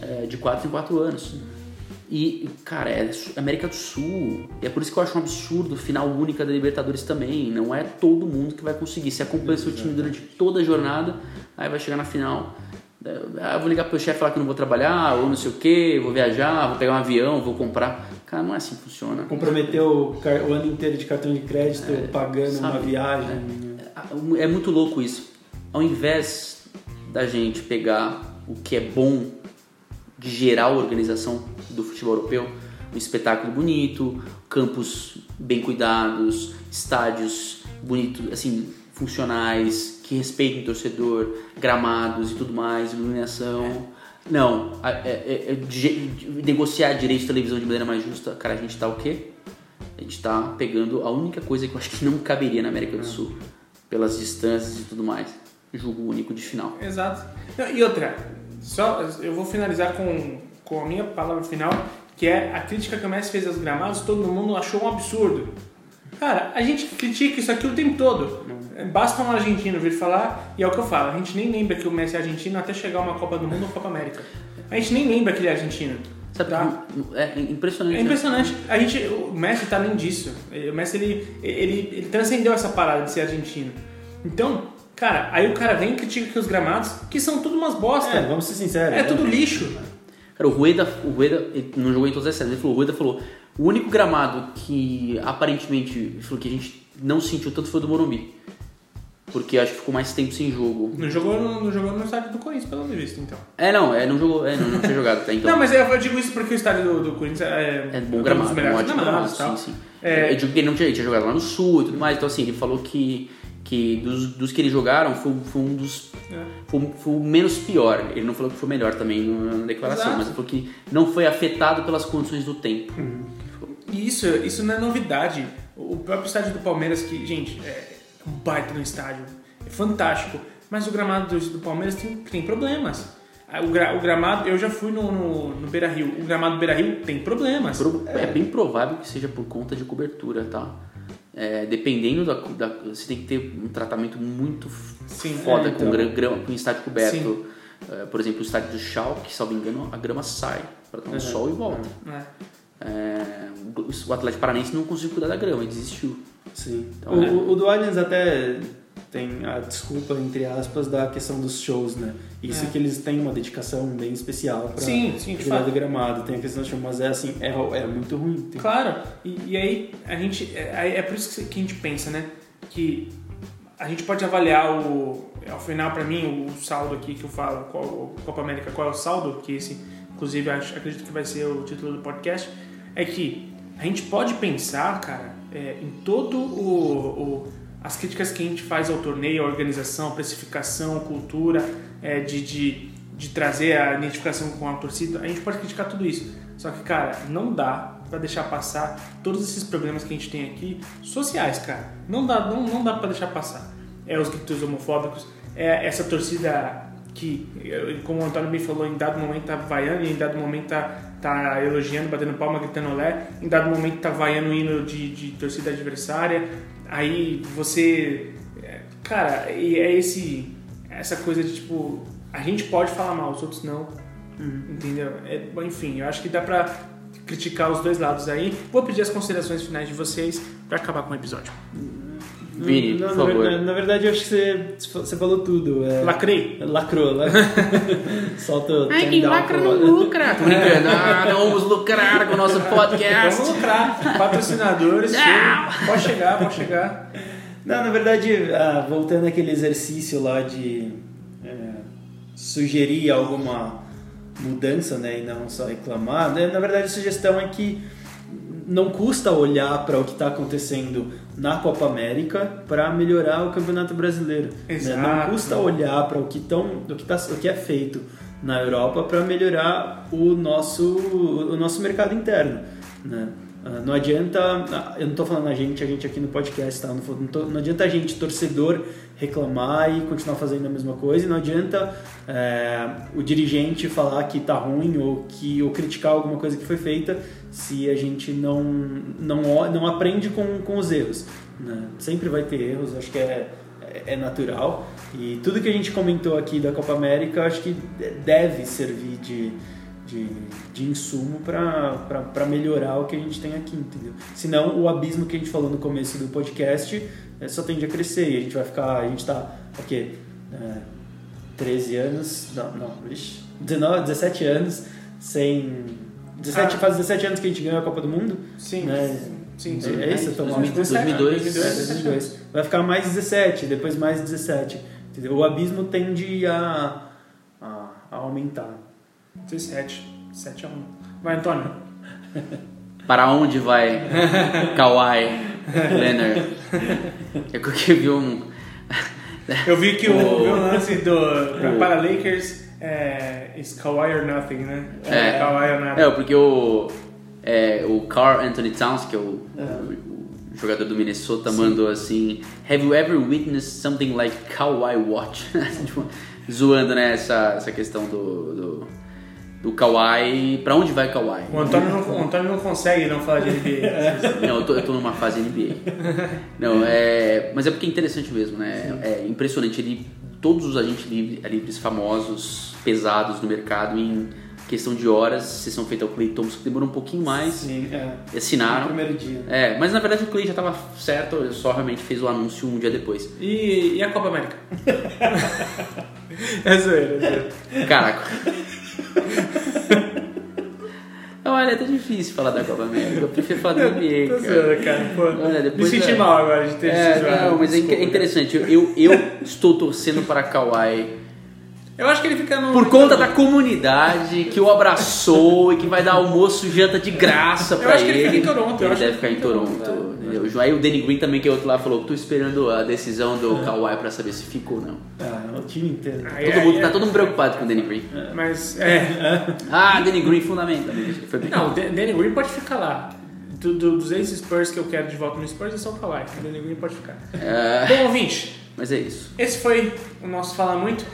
é, de 4 em 4 anos. E, cara, é América do Sul. E é por isso que eu acho um absurdo final única da Libertadores também. Não é todo mundo que vai conseguir. Se acompanha seu time durante toda a jornada, aí vai chegar na final. É, Ah, vou ligar pro chefe falar que não vou trabalhar, ou não sei o que, vou viajar, vou pegar um avião, vou comprar. Cara, não é assim que funciona. Comprometeu o, ano inteiro de cartão de crédito pagando É, sabe? uma viagem. É muito louco isso. Ao invés da gente pegar o que é bom de geral organização do futebol europeu, um espetáculo bonito, campos bem cuidados, estádios bonitos, assim, funcionais, que respeitem o torcedor, gramados e tudo mais, iluminação. Não, é- é- é de- negociar direito de televisão de maneira mais justa, cara, a gente tá o quê? A gente tá pegando a única coisa que eu acho que não caberia na América do Sul, pelas distâncias e tudo mais. Jogo único de final. Exato. Não, e outra, só eu vou finalizar com, com a minha palavra final, que é a crítica que o Messi fez aos gramados, todo mundo achou um absurdo. Cara, a gente critica isso aqui o tempo todo. Basta um argentino vir falar, e é o que eu falo, a gente nem lembra que o Messi é argentino até chegar uma Copa do Mundo ou Copa América. A gente nem lembra que ele é argentino. Sabe, Tá. é impressionante. É né? impressionante. A gente, o Messi tá além disso. O Messi ele, ele, ele transcendeu essa parada de ser argentino. Então, cara, aí o cara vem e critica aqui os gramados, que são tudo umas bosta. É, vamos ser sinceros. É né? tudo lixo. Cara, o Rueda, o Rueda ele não jogou em todas as séries. Ele falou, o Rueda falou, o único gramado que aparentemente falou que a gente não sentiu tanto foi o do Morumbi. Porque acho que ficou mais tempo sem jogo. Não jogou, no- não jogou no estádio do Corinthians, pelo visto, então. É, não, é, não jogou, é, não, não tinha jogado até então. Não, mas eu, eu digo isso porque o estádio do, do Corinthians é, É bom um gramado, um ótimo gramado, sim, sim. É. Eu digo que ele não tinha, ele tinha jogado lá no Sul e tudo mais, então assim, ele falou que, que dos, dos que eles jogaram foi, foi um dos... É. Foi, foi o menos pior. Ele não falou que foi melhor também na declaração, Exato. mas ele falou que não foi afetado pelas condições do tempo. E isso, isso não é novidade. O próprio estádio do Palmeiras, que, gente, é um baita no estádio, é fantástico. Mas o gramado do, do Palmeiras tem, tem problemas. Ah, O, gra- o gramado, eu já fui no, no, no Beira Rio. O gramado do Beira Rio tem problemas. Pro- É bem provável que seja por conta de cobertura, tá? É, dependendo da, da- Você tem que ter um tratamento muito Sim, foda é, com, então. gra- grama, com estádio coberto. É, por exemplo, o estádio do Schalke, salvo engano, a grama sai para dar um sol e volta. né? É, o Atlético Paranaense não conseguiu cuidar da grama, ele desistiu. Sim. Então, o, é. o- do Allianz até tem a desculpa, entre aspas, da questão dos shows, né? Isso É. que eles têm uma dedicação bem especial pra Sim, sim, cuidar fato. do gramado. Tem a questão do show, mas é assim, é, é muito ruim. Tem- Claro, e, e aí a gente. É, é por isso que a gente pensa, né? Que a gente pode avaliar o. Ao final, pra mim, o saldo aqui que eu falo, qual, o Copa América, qual é o saldo, que esse, inclusive, acho, acredito que vai ser o título do podcast, é que a gente pode pensar, cara, é, em todo o, o- as críticas que a gente faz ao torneio, a organização, precificação, cultura, é, de, de, de trazer a identificação com a torcida, a gente pode criticar tudo isso. Só que, cara, não dá pra deixar passar todos esses problemas que a gente tem aqui, sociais, cara. Não dá, não, não dá pra deixar passar. É os gritos homofóbicos, é essa torcida que, como o Antônio bem falou, em dado momento tá vaiando e em dado momento tá, tá elogiando, batendo palma, gritando olé, em dado momento tá vaiando o hino de, de torcida adversária, aí você... é, Cara, e é esse, essa coisa de tipo, a gente pode falar mal, os outros não, entendeu? É, enfim, eu acho que dá pra criticar os dois lados aí. Vou pedir as considerações finais de vocês pra acabar com o episódio. Vini, Não, por na, favor. verdade, na verdade, eu acho que você, você falou tudo. É, Lacrei? Lacrou, né? Solta o Ai, quem lacra não lucra. Tô brincando. Ah, não vamos lucrar com o nosso podcast. Vamos lucrar. Patrocinadores, Não. pode chegar, pode chegar. Não, na verdade, ah, voltando àquele exercício lá de é, sugerir alguma mudança, né, e não só reclamar, né, na verdade a sugestão é que não custa olhar para o que está acontecendo na Copa América para melhorar o Campeonato Brasileiro. né? Exato. Não custa olhar para o que tão, o que, tá, o que é feito na Europa para melhorar o nosso, o nosso mercado interno. Né? Ah, Não adianta, ah, eu não estou falando a gente, a gente aqui no podcast, tá? não, não, adianta a gente, torcedor, reclamar e continuar fazendo a mesma coisa, e não adianta é, o dirigente falar que tá ruim ou, que, ou criticar alguma coisa que foi feita se a gente não, não, não aprende com, com os erros. né? Sempre vai ter erros, acho que é, é- é natural. E tudo que a gente comentou aqui da Copa América, acho que deve servir de, de, de insumo para melhorar o que a gente tem aqui, entendeu? Senão o abismo que a gente falou no começo do podcast é, só tende a crescer e a gente vai ficar, a gente tá, o quê? É, 13 anos, não, não, ixi, 19, 17 anos sem... 17, Ah. Faz 17 anos que a gente ganhou a Copa do Mundo, Sim, né? sim, É sim. isso, então, 2002, 2002, 2002. Vai ficar mais 17, depois mais 17. Entendeu? O abismo tende a, a, a aumentar. 17. 7 a 1. Vai, Antônio. Para onde vai Kawhi Leonard? É que eu vi um. Eu vi que o, O- lance do, O- para Lakers é is Kawhi or nothing, né? É. Kawhi or nothing. É, porque o. É, o Carl Anthony Towns, que é o, o- o jogador do Minnesota, mandou assim: Have you ever witnessed something like Kawhi Watch? Tipo, zoando, né, essa, essa questão do, do, do Kawhi. Pra onde vai Kawhi? O Antônio não, o Antônio não consegue não falar de NBA. Não, eu tô, eu tô numa fase NBA. Não, é, mas é porque é interessante mesmo, né? É impressionante. Ele, todos os agentes livres, livres famosos, pesados no mercado, em questão de horas, sessão feita ao Clay Thompson, que demorou um pouquinho mais, Sim, é. No assinaram. primeiro dia. É, mas na verdade o Clay já estava certo, só realmente fez o anúncio um dia depois. E, e a Copa América? é zoeira, é zoeira. Caraca. Olha, tá difícil falar da Copa América. Eu prefiro falar da NBA, Tô cara. zoando, cara. Pô, Olha, depois me senti da- mal agora de ter te É, não, mas é, é interessante. Eu, eu, eu estou torcendo para Kawhi Eu acho que ele fica no. por conta da comunidade que o abraçou e que vai dar almoço e janta de graça Eu pra acho que ele ele. fica em Toronto, eu Ele deve ficar ele em Toronto. Toronto, entendeu? Aí o Danny Green também, que é outro lá, falou: tô esperando a decisão do Kawhi pra saber se fica ou não. Ah, o time inteiro. Aí- Todo mundo, aí tá é- todo mundo preocupado com o Danny Green. Mas, é. Ah, Danny Green fundamenta. Foi bem. Não, o Dan- Danny Green pode ficar lá. Do, do- dos ex-Spurs que eu quero de volta no Spurs é só o Kawhi. O Danny Green pode ficar. É, Bom, ouvinte, mas é isso. esse foi o nosso Fala Muito.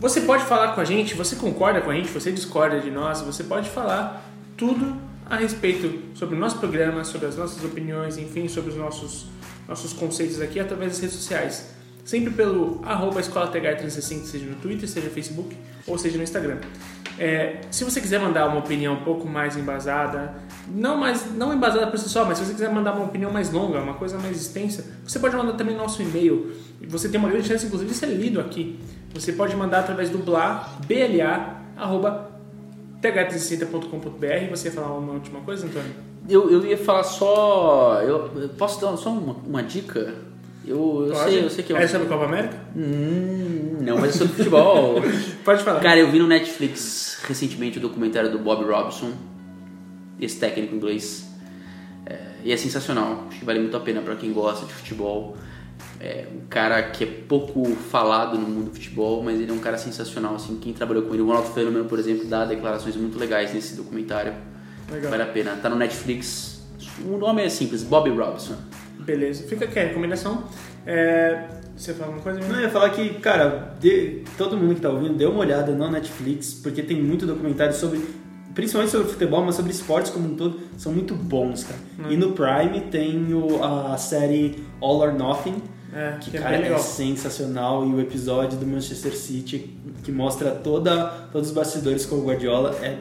Você pode falar com a gente, você concorda com a gente, você discorda de nós, você pode falar tudo a respeito sobre o nosso programa, sobre as nossas opiniões, enfim, sobre os nossos, nossos conceitos aqui através das redes sociais. Sempre pelo arroba Escola TH 360, seja no Twitter, seja no Facebook ou seja no Instagram. É, se você quiser mandar uma opinião um pouco mais embasada, não, mais, não embasada por si só, mas se você quiser mandar uma opinião mais longa, uma coisa mais extensa, você pode mandar também no nosso e-mail. Você tem uma grande chance, inclusive, de ser lido aqui. Você pode mandar através do blá, BLA, arroba th360.com.br. Você ia falar uma última coisa, Antônio? Eu, eu ia falar só. Eu, eu posso dar só uma, uma dica? Eu, eu sei, eu sei que eu. É sobre a Copa América? Hum, não, mas é sobre futebol. Pode falar. Cara, eu vi no Netflix recentemente o documentário do Bob Robson, esse técnico inglês. É, e é sensacional. Acho que vale muito a pena pra quem gosta de futebol. É um cara que é pouco falado no mundo do futebol, mas ele é um cara sensacional. Assim, quem trabalhou com ele, o Ronaldo Fenômeno, por exemplo, dá declarações muito legais nesse documentário. Legal. Vale a pena. Tá no Netflix. O nome é simples, Bob Robson. Beleza. Fica aqui a recomendação. É, Você fala uma coisa? Não, eu ia falar que, cara, dê- todo mundo que tá ouvindo, dê uma olhada no Netflix, porque tem muito documentário sobre, principalmente sobre futebol, mas sobre esportes como um todo, são muito bons, cara. E no Prime tem o- a série All or Nothing, É, que, que é cara, é legal. sensacional, e o episódio do Manchester City, que mostra toda, todos os bastidores com o Guardiola, é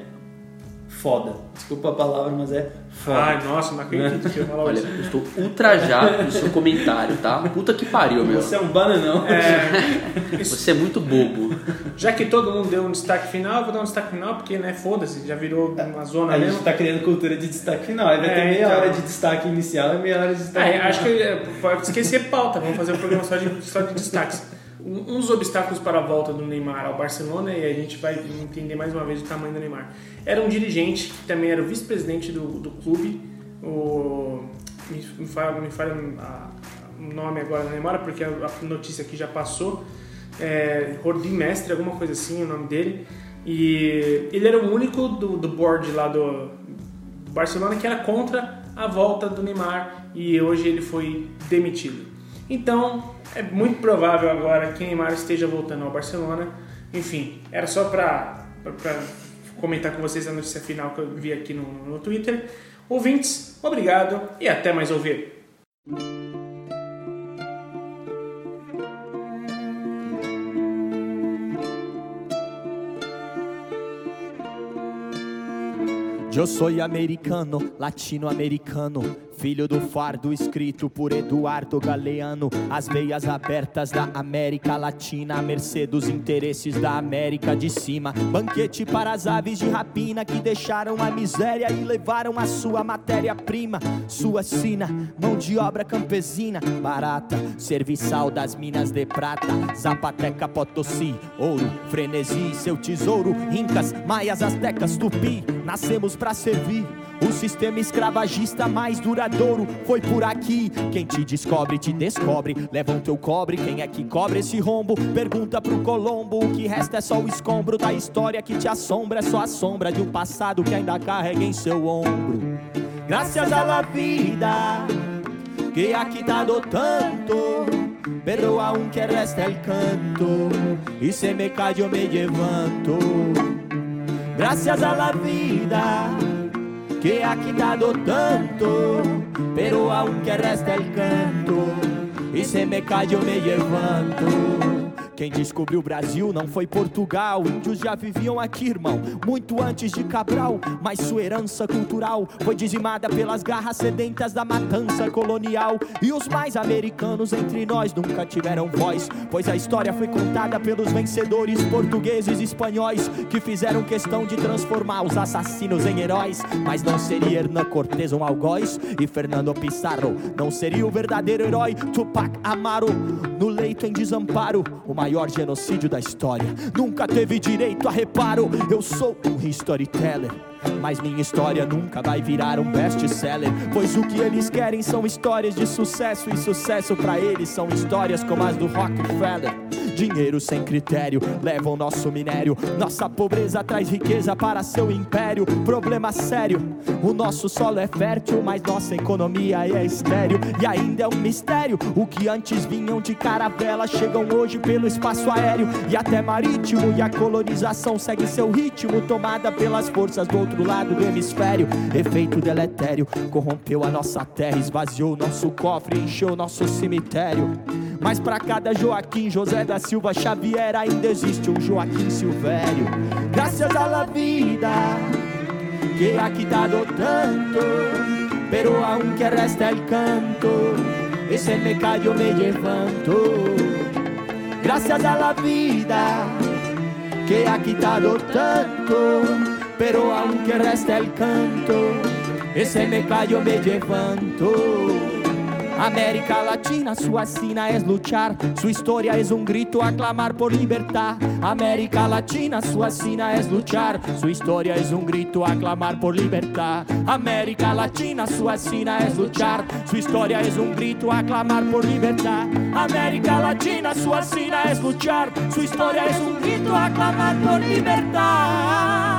foda. Desculpa a palavra, mas é foda. Ai, nossa, não acredito que eu falar Olha, isso. eu estou ultrajado no seu comentário, tá? Puta que pariu, meu. Você é um bananão. É, Você é muito bobo. já que todo mundo deu um destaque final, eu vou dar um destaque final, porque, né, foda-se, já virou uma zona A gente mesmo. tá criando cultura de destaque final. Aí vai É, ter meia então. hora de destaque inicial e meia hora de destaque É, final. acho que é, pode esquecer pauta, vamos fazer um programa só de, só de destaques. Um, uns obstáculos para a volta do Neymar ao Barcelona e a gente vai entender mais uma vez o tamanho do Neymar. Era um dirigente que também era o vice-presidente do, do clube, o, me, me fala, me fala a- o nome agora da memória porque a, a notícia aqui já passou, é, Mestre, alguma coisa assim o nome dele, e ele era o único do, do board lá do, do Barcelona que era contra a volta do Neymar e hoje ele foi demitido. Então é muito provável agora que Neymar esteja voltando ao Barcelona. Enfim, era só para comentar com vocês a notícia final que eu vi aqui no, no Twitter. Ouvintes, obrigado e até mais ouvir. Eu sou americano, latino-americano, filho do fardo escrito por Eduardo Galeano. As veias abertas da América Latina, à mercê dos interesses da América de cima. Banquete para as aves de rapina que deixaram a miséria e levaram a sua matéria-prima. Sua sina, mão de obra campesina, barata, serviçal das minas de prata. Zapateca, Potosí, ouro, frenesi, seu tesouro. Incas, maias, astecas, tupi, nascemos pra servir. O sistema escravagista mais duradouro foi por aqui. Quem te descobre, te descobre. Leva o teu cobre, quem é que cobre esse rombo? Pergunta pro Colombo. O que resta é só o escombro da história que te assombra. É só a sombra de um passado que ainda carrega em seu ombro. Graças a la vida que ha quitado tanto. Pero aunque resta el canto, y se me cayó me levanto. Gracias a la vida que ha quitado tanto, pero aunque resta el canto y se me cayó me levanto. Quem descobriu o Brasil não foi Portugal. Índios já viviam aqui, irmão, muito antes de Cabral. Mas sua herança cultural foi dizimada pelas garras sedentas da matança colonial. E os mais americanos entre nós nunca tiveram voz, pois a história foi contada pelos vencedores portugueses e espanhóis que fizeram questão de transformar os assassinos em heróis. Mas não seria Hernan Cortés um algoz e Fernando Pizarro não seria o verdadeiro herói Tupac Amaro no leito em desamparo. Uma maior genocídio da história. Nunca teve direito a reparo. Eu sou um storyteller. Mas minha história nunca vai virar um best-seller. Pois o que eles querem são histórias de sucesso. E sucesso para eles são histórias como as do Rockefeller. Dinheiro sem critério leva o nosso minério. Nossa pobreza traz riqueza para seu império. Problema sério: o nosso solo é fértil, mas nossa economia é estéreo. E ainda é um mistério: o que antes vinham de caravela chegam hoje pelo espaço aéreo e até marítimo. E a colonização segue seu ritmo, tomada pelas forças do outro lado do hemisfério. Efeito deletério corrompeu a nossa terra, esvaziou nosso cofre, encheu nosso cemitério. Mas para cada Joaquim José da Silva Xavier ainda existe um Joaquim Silvério. Graças la vida que ha quitado tanto, pero aunque resta el canto, ese me callo me levanto. Gracias a la vida que ha quitado tanto, pero aunque resta el canto, ese me callo me levanto. América Latina, sua sina es luchar, su historia es un grito a clamar por libertad. América Latina, sua sina es luchar, su historia es un grito a clamar por libertad. América Latina, sua sina es luchar, su historia es un grito a clamar por libertad. América Latina, sua sina es luchar, su historia es un grito a clamar por libertad.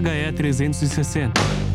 THE 360.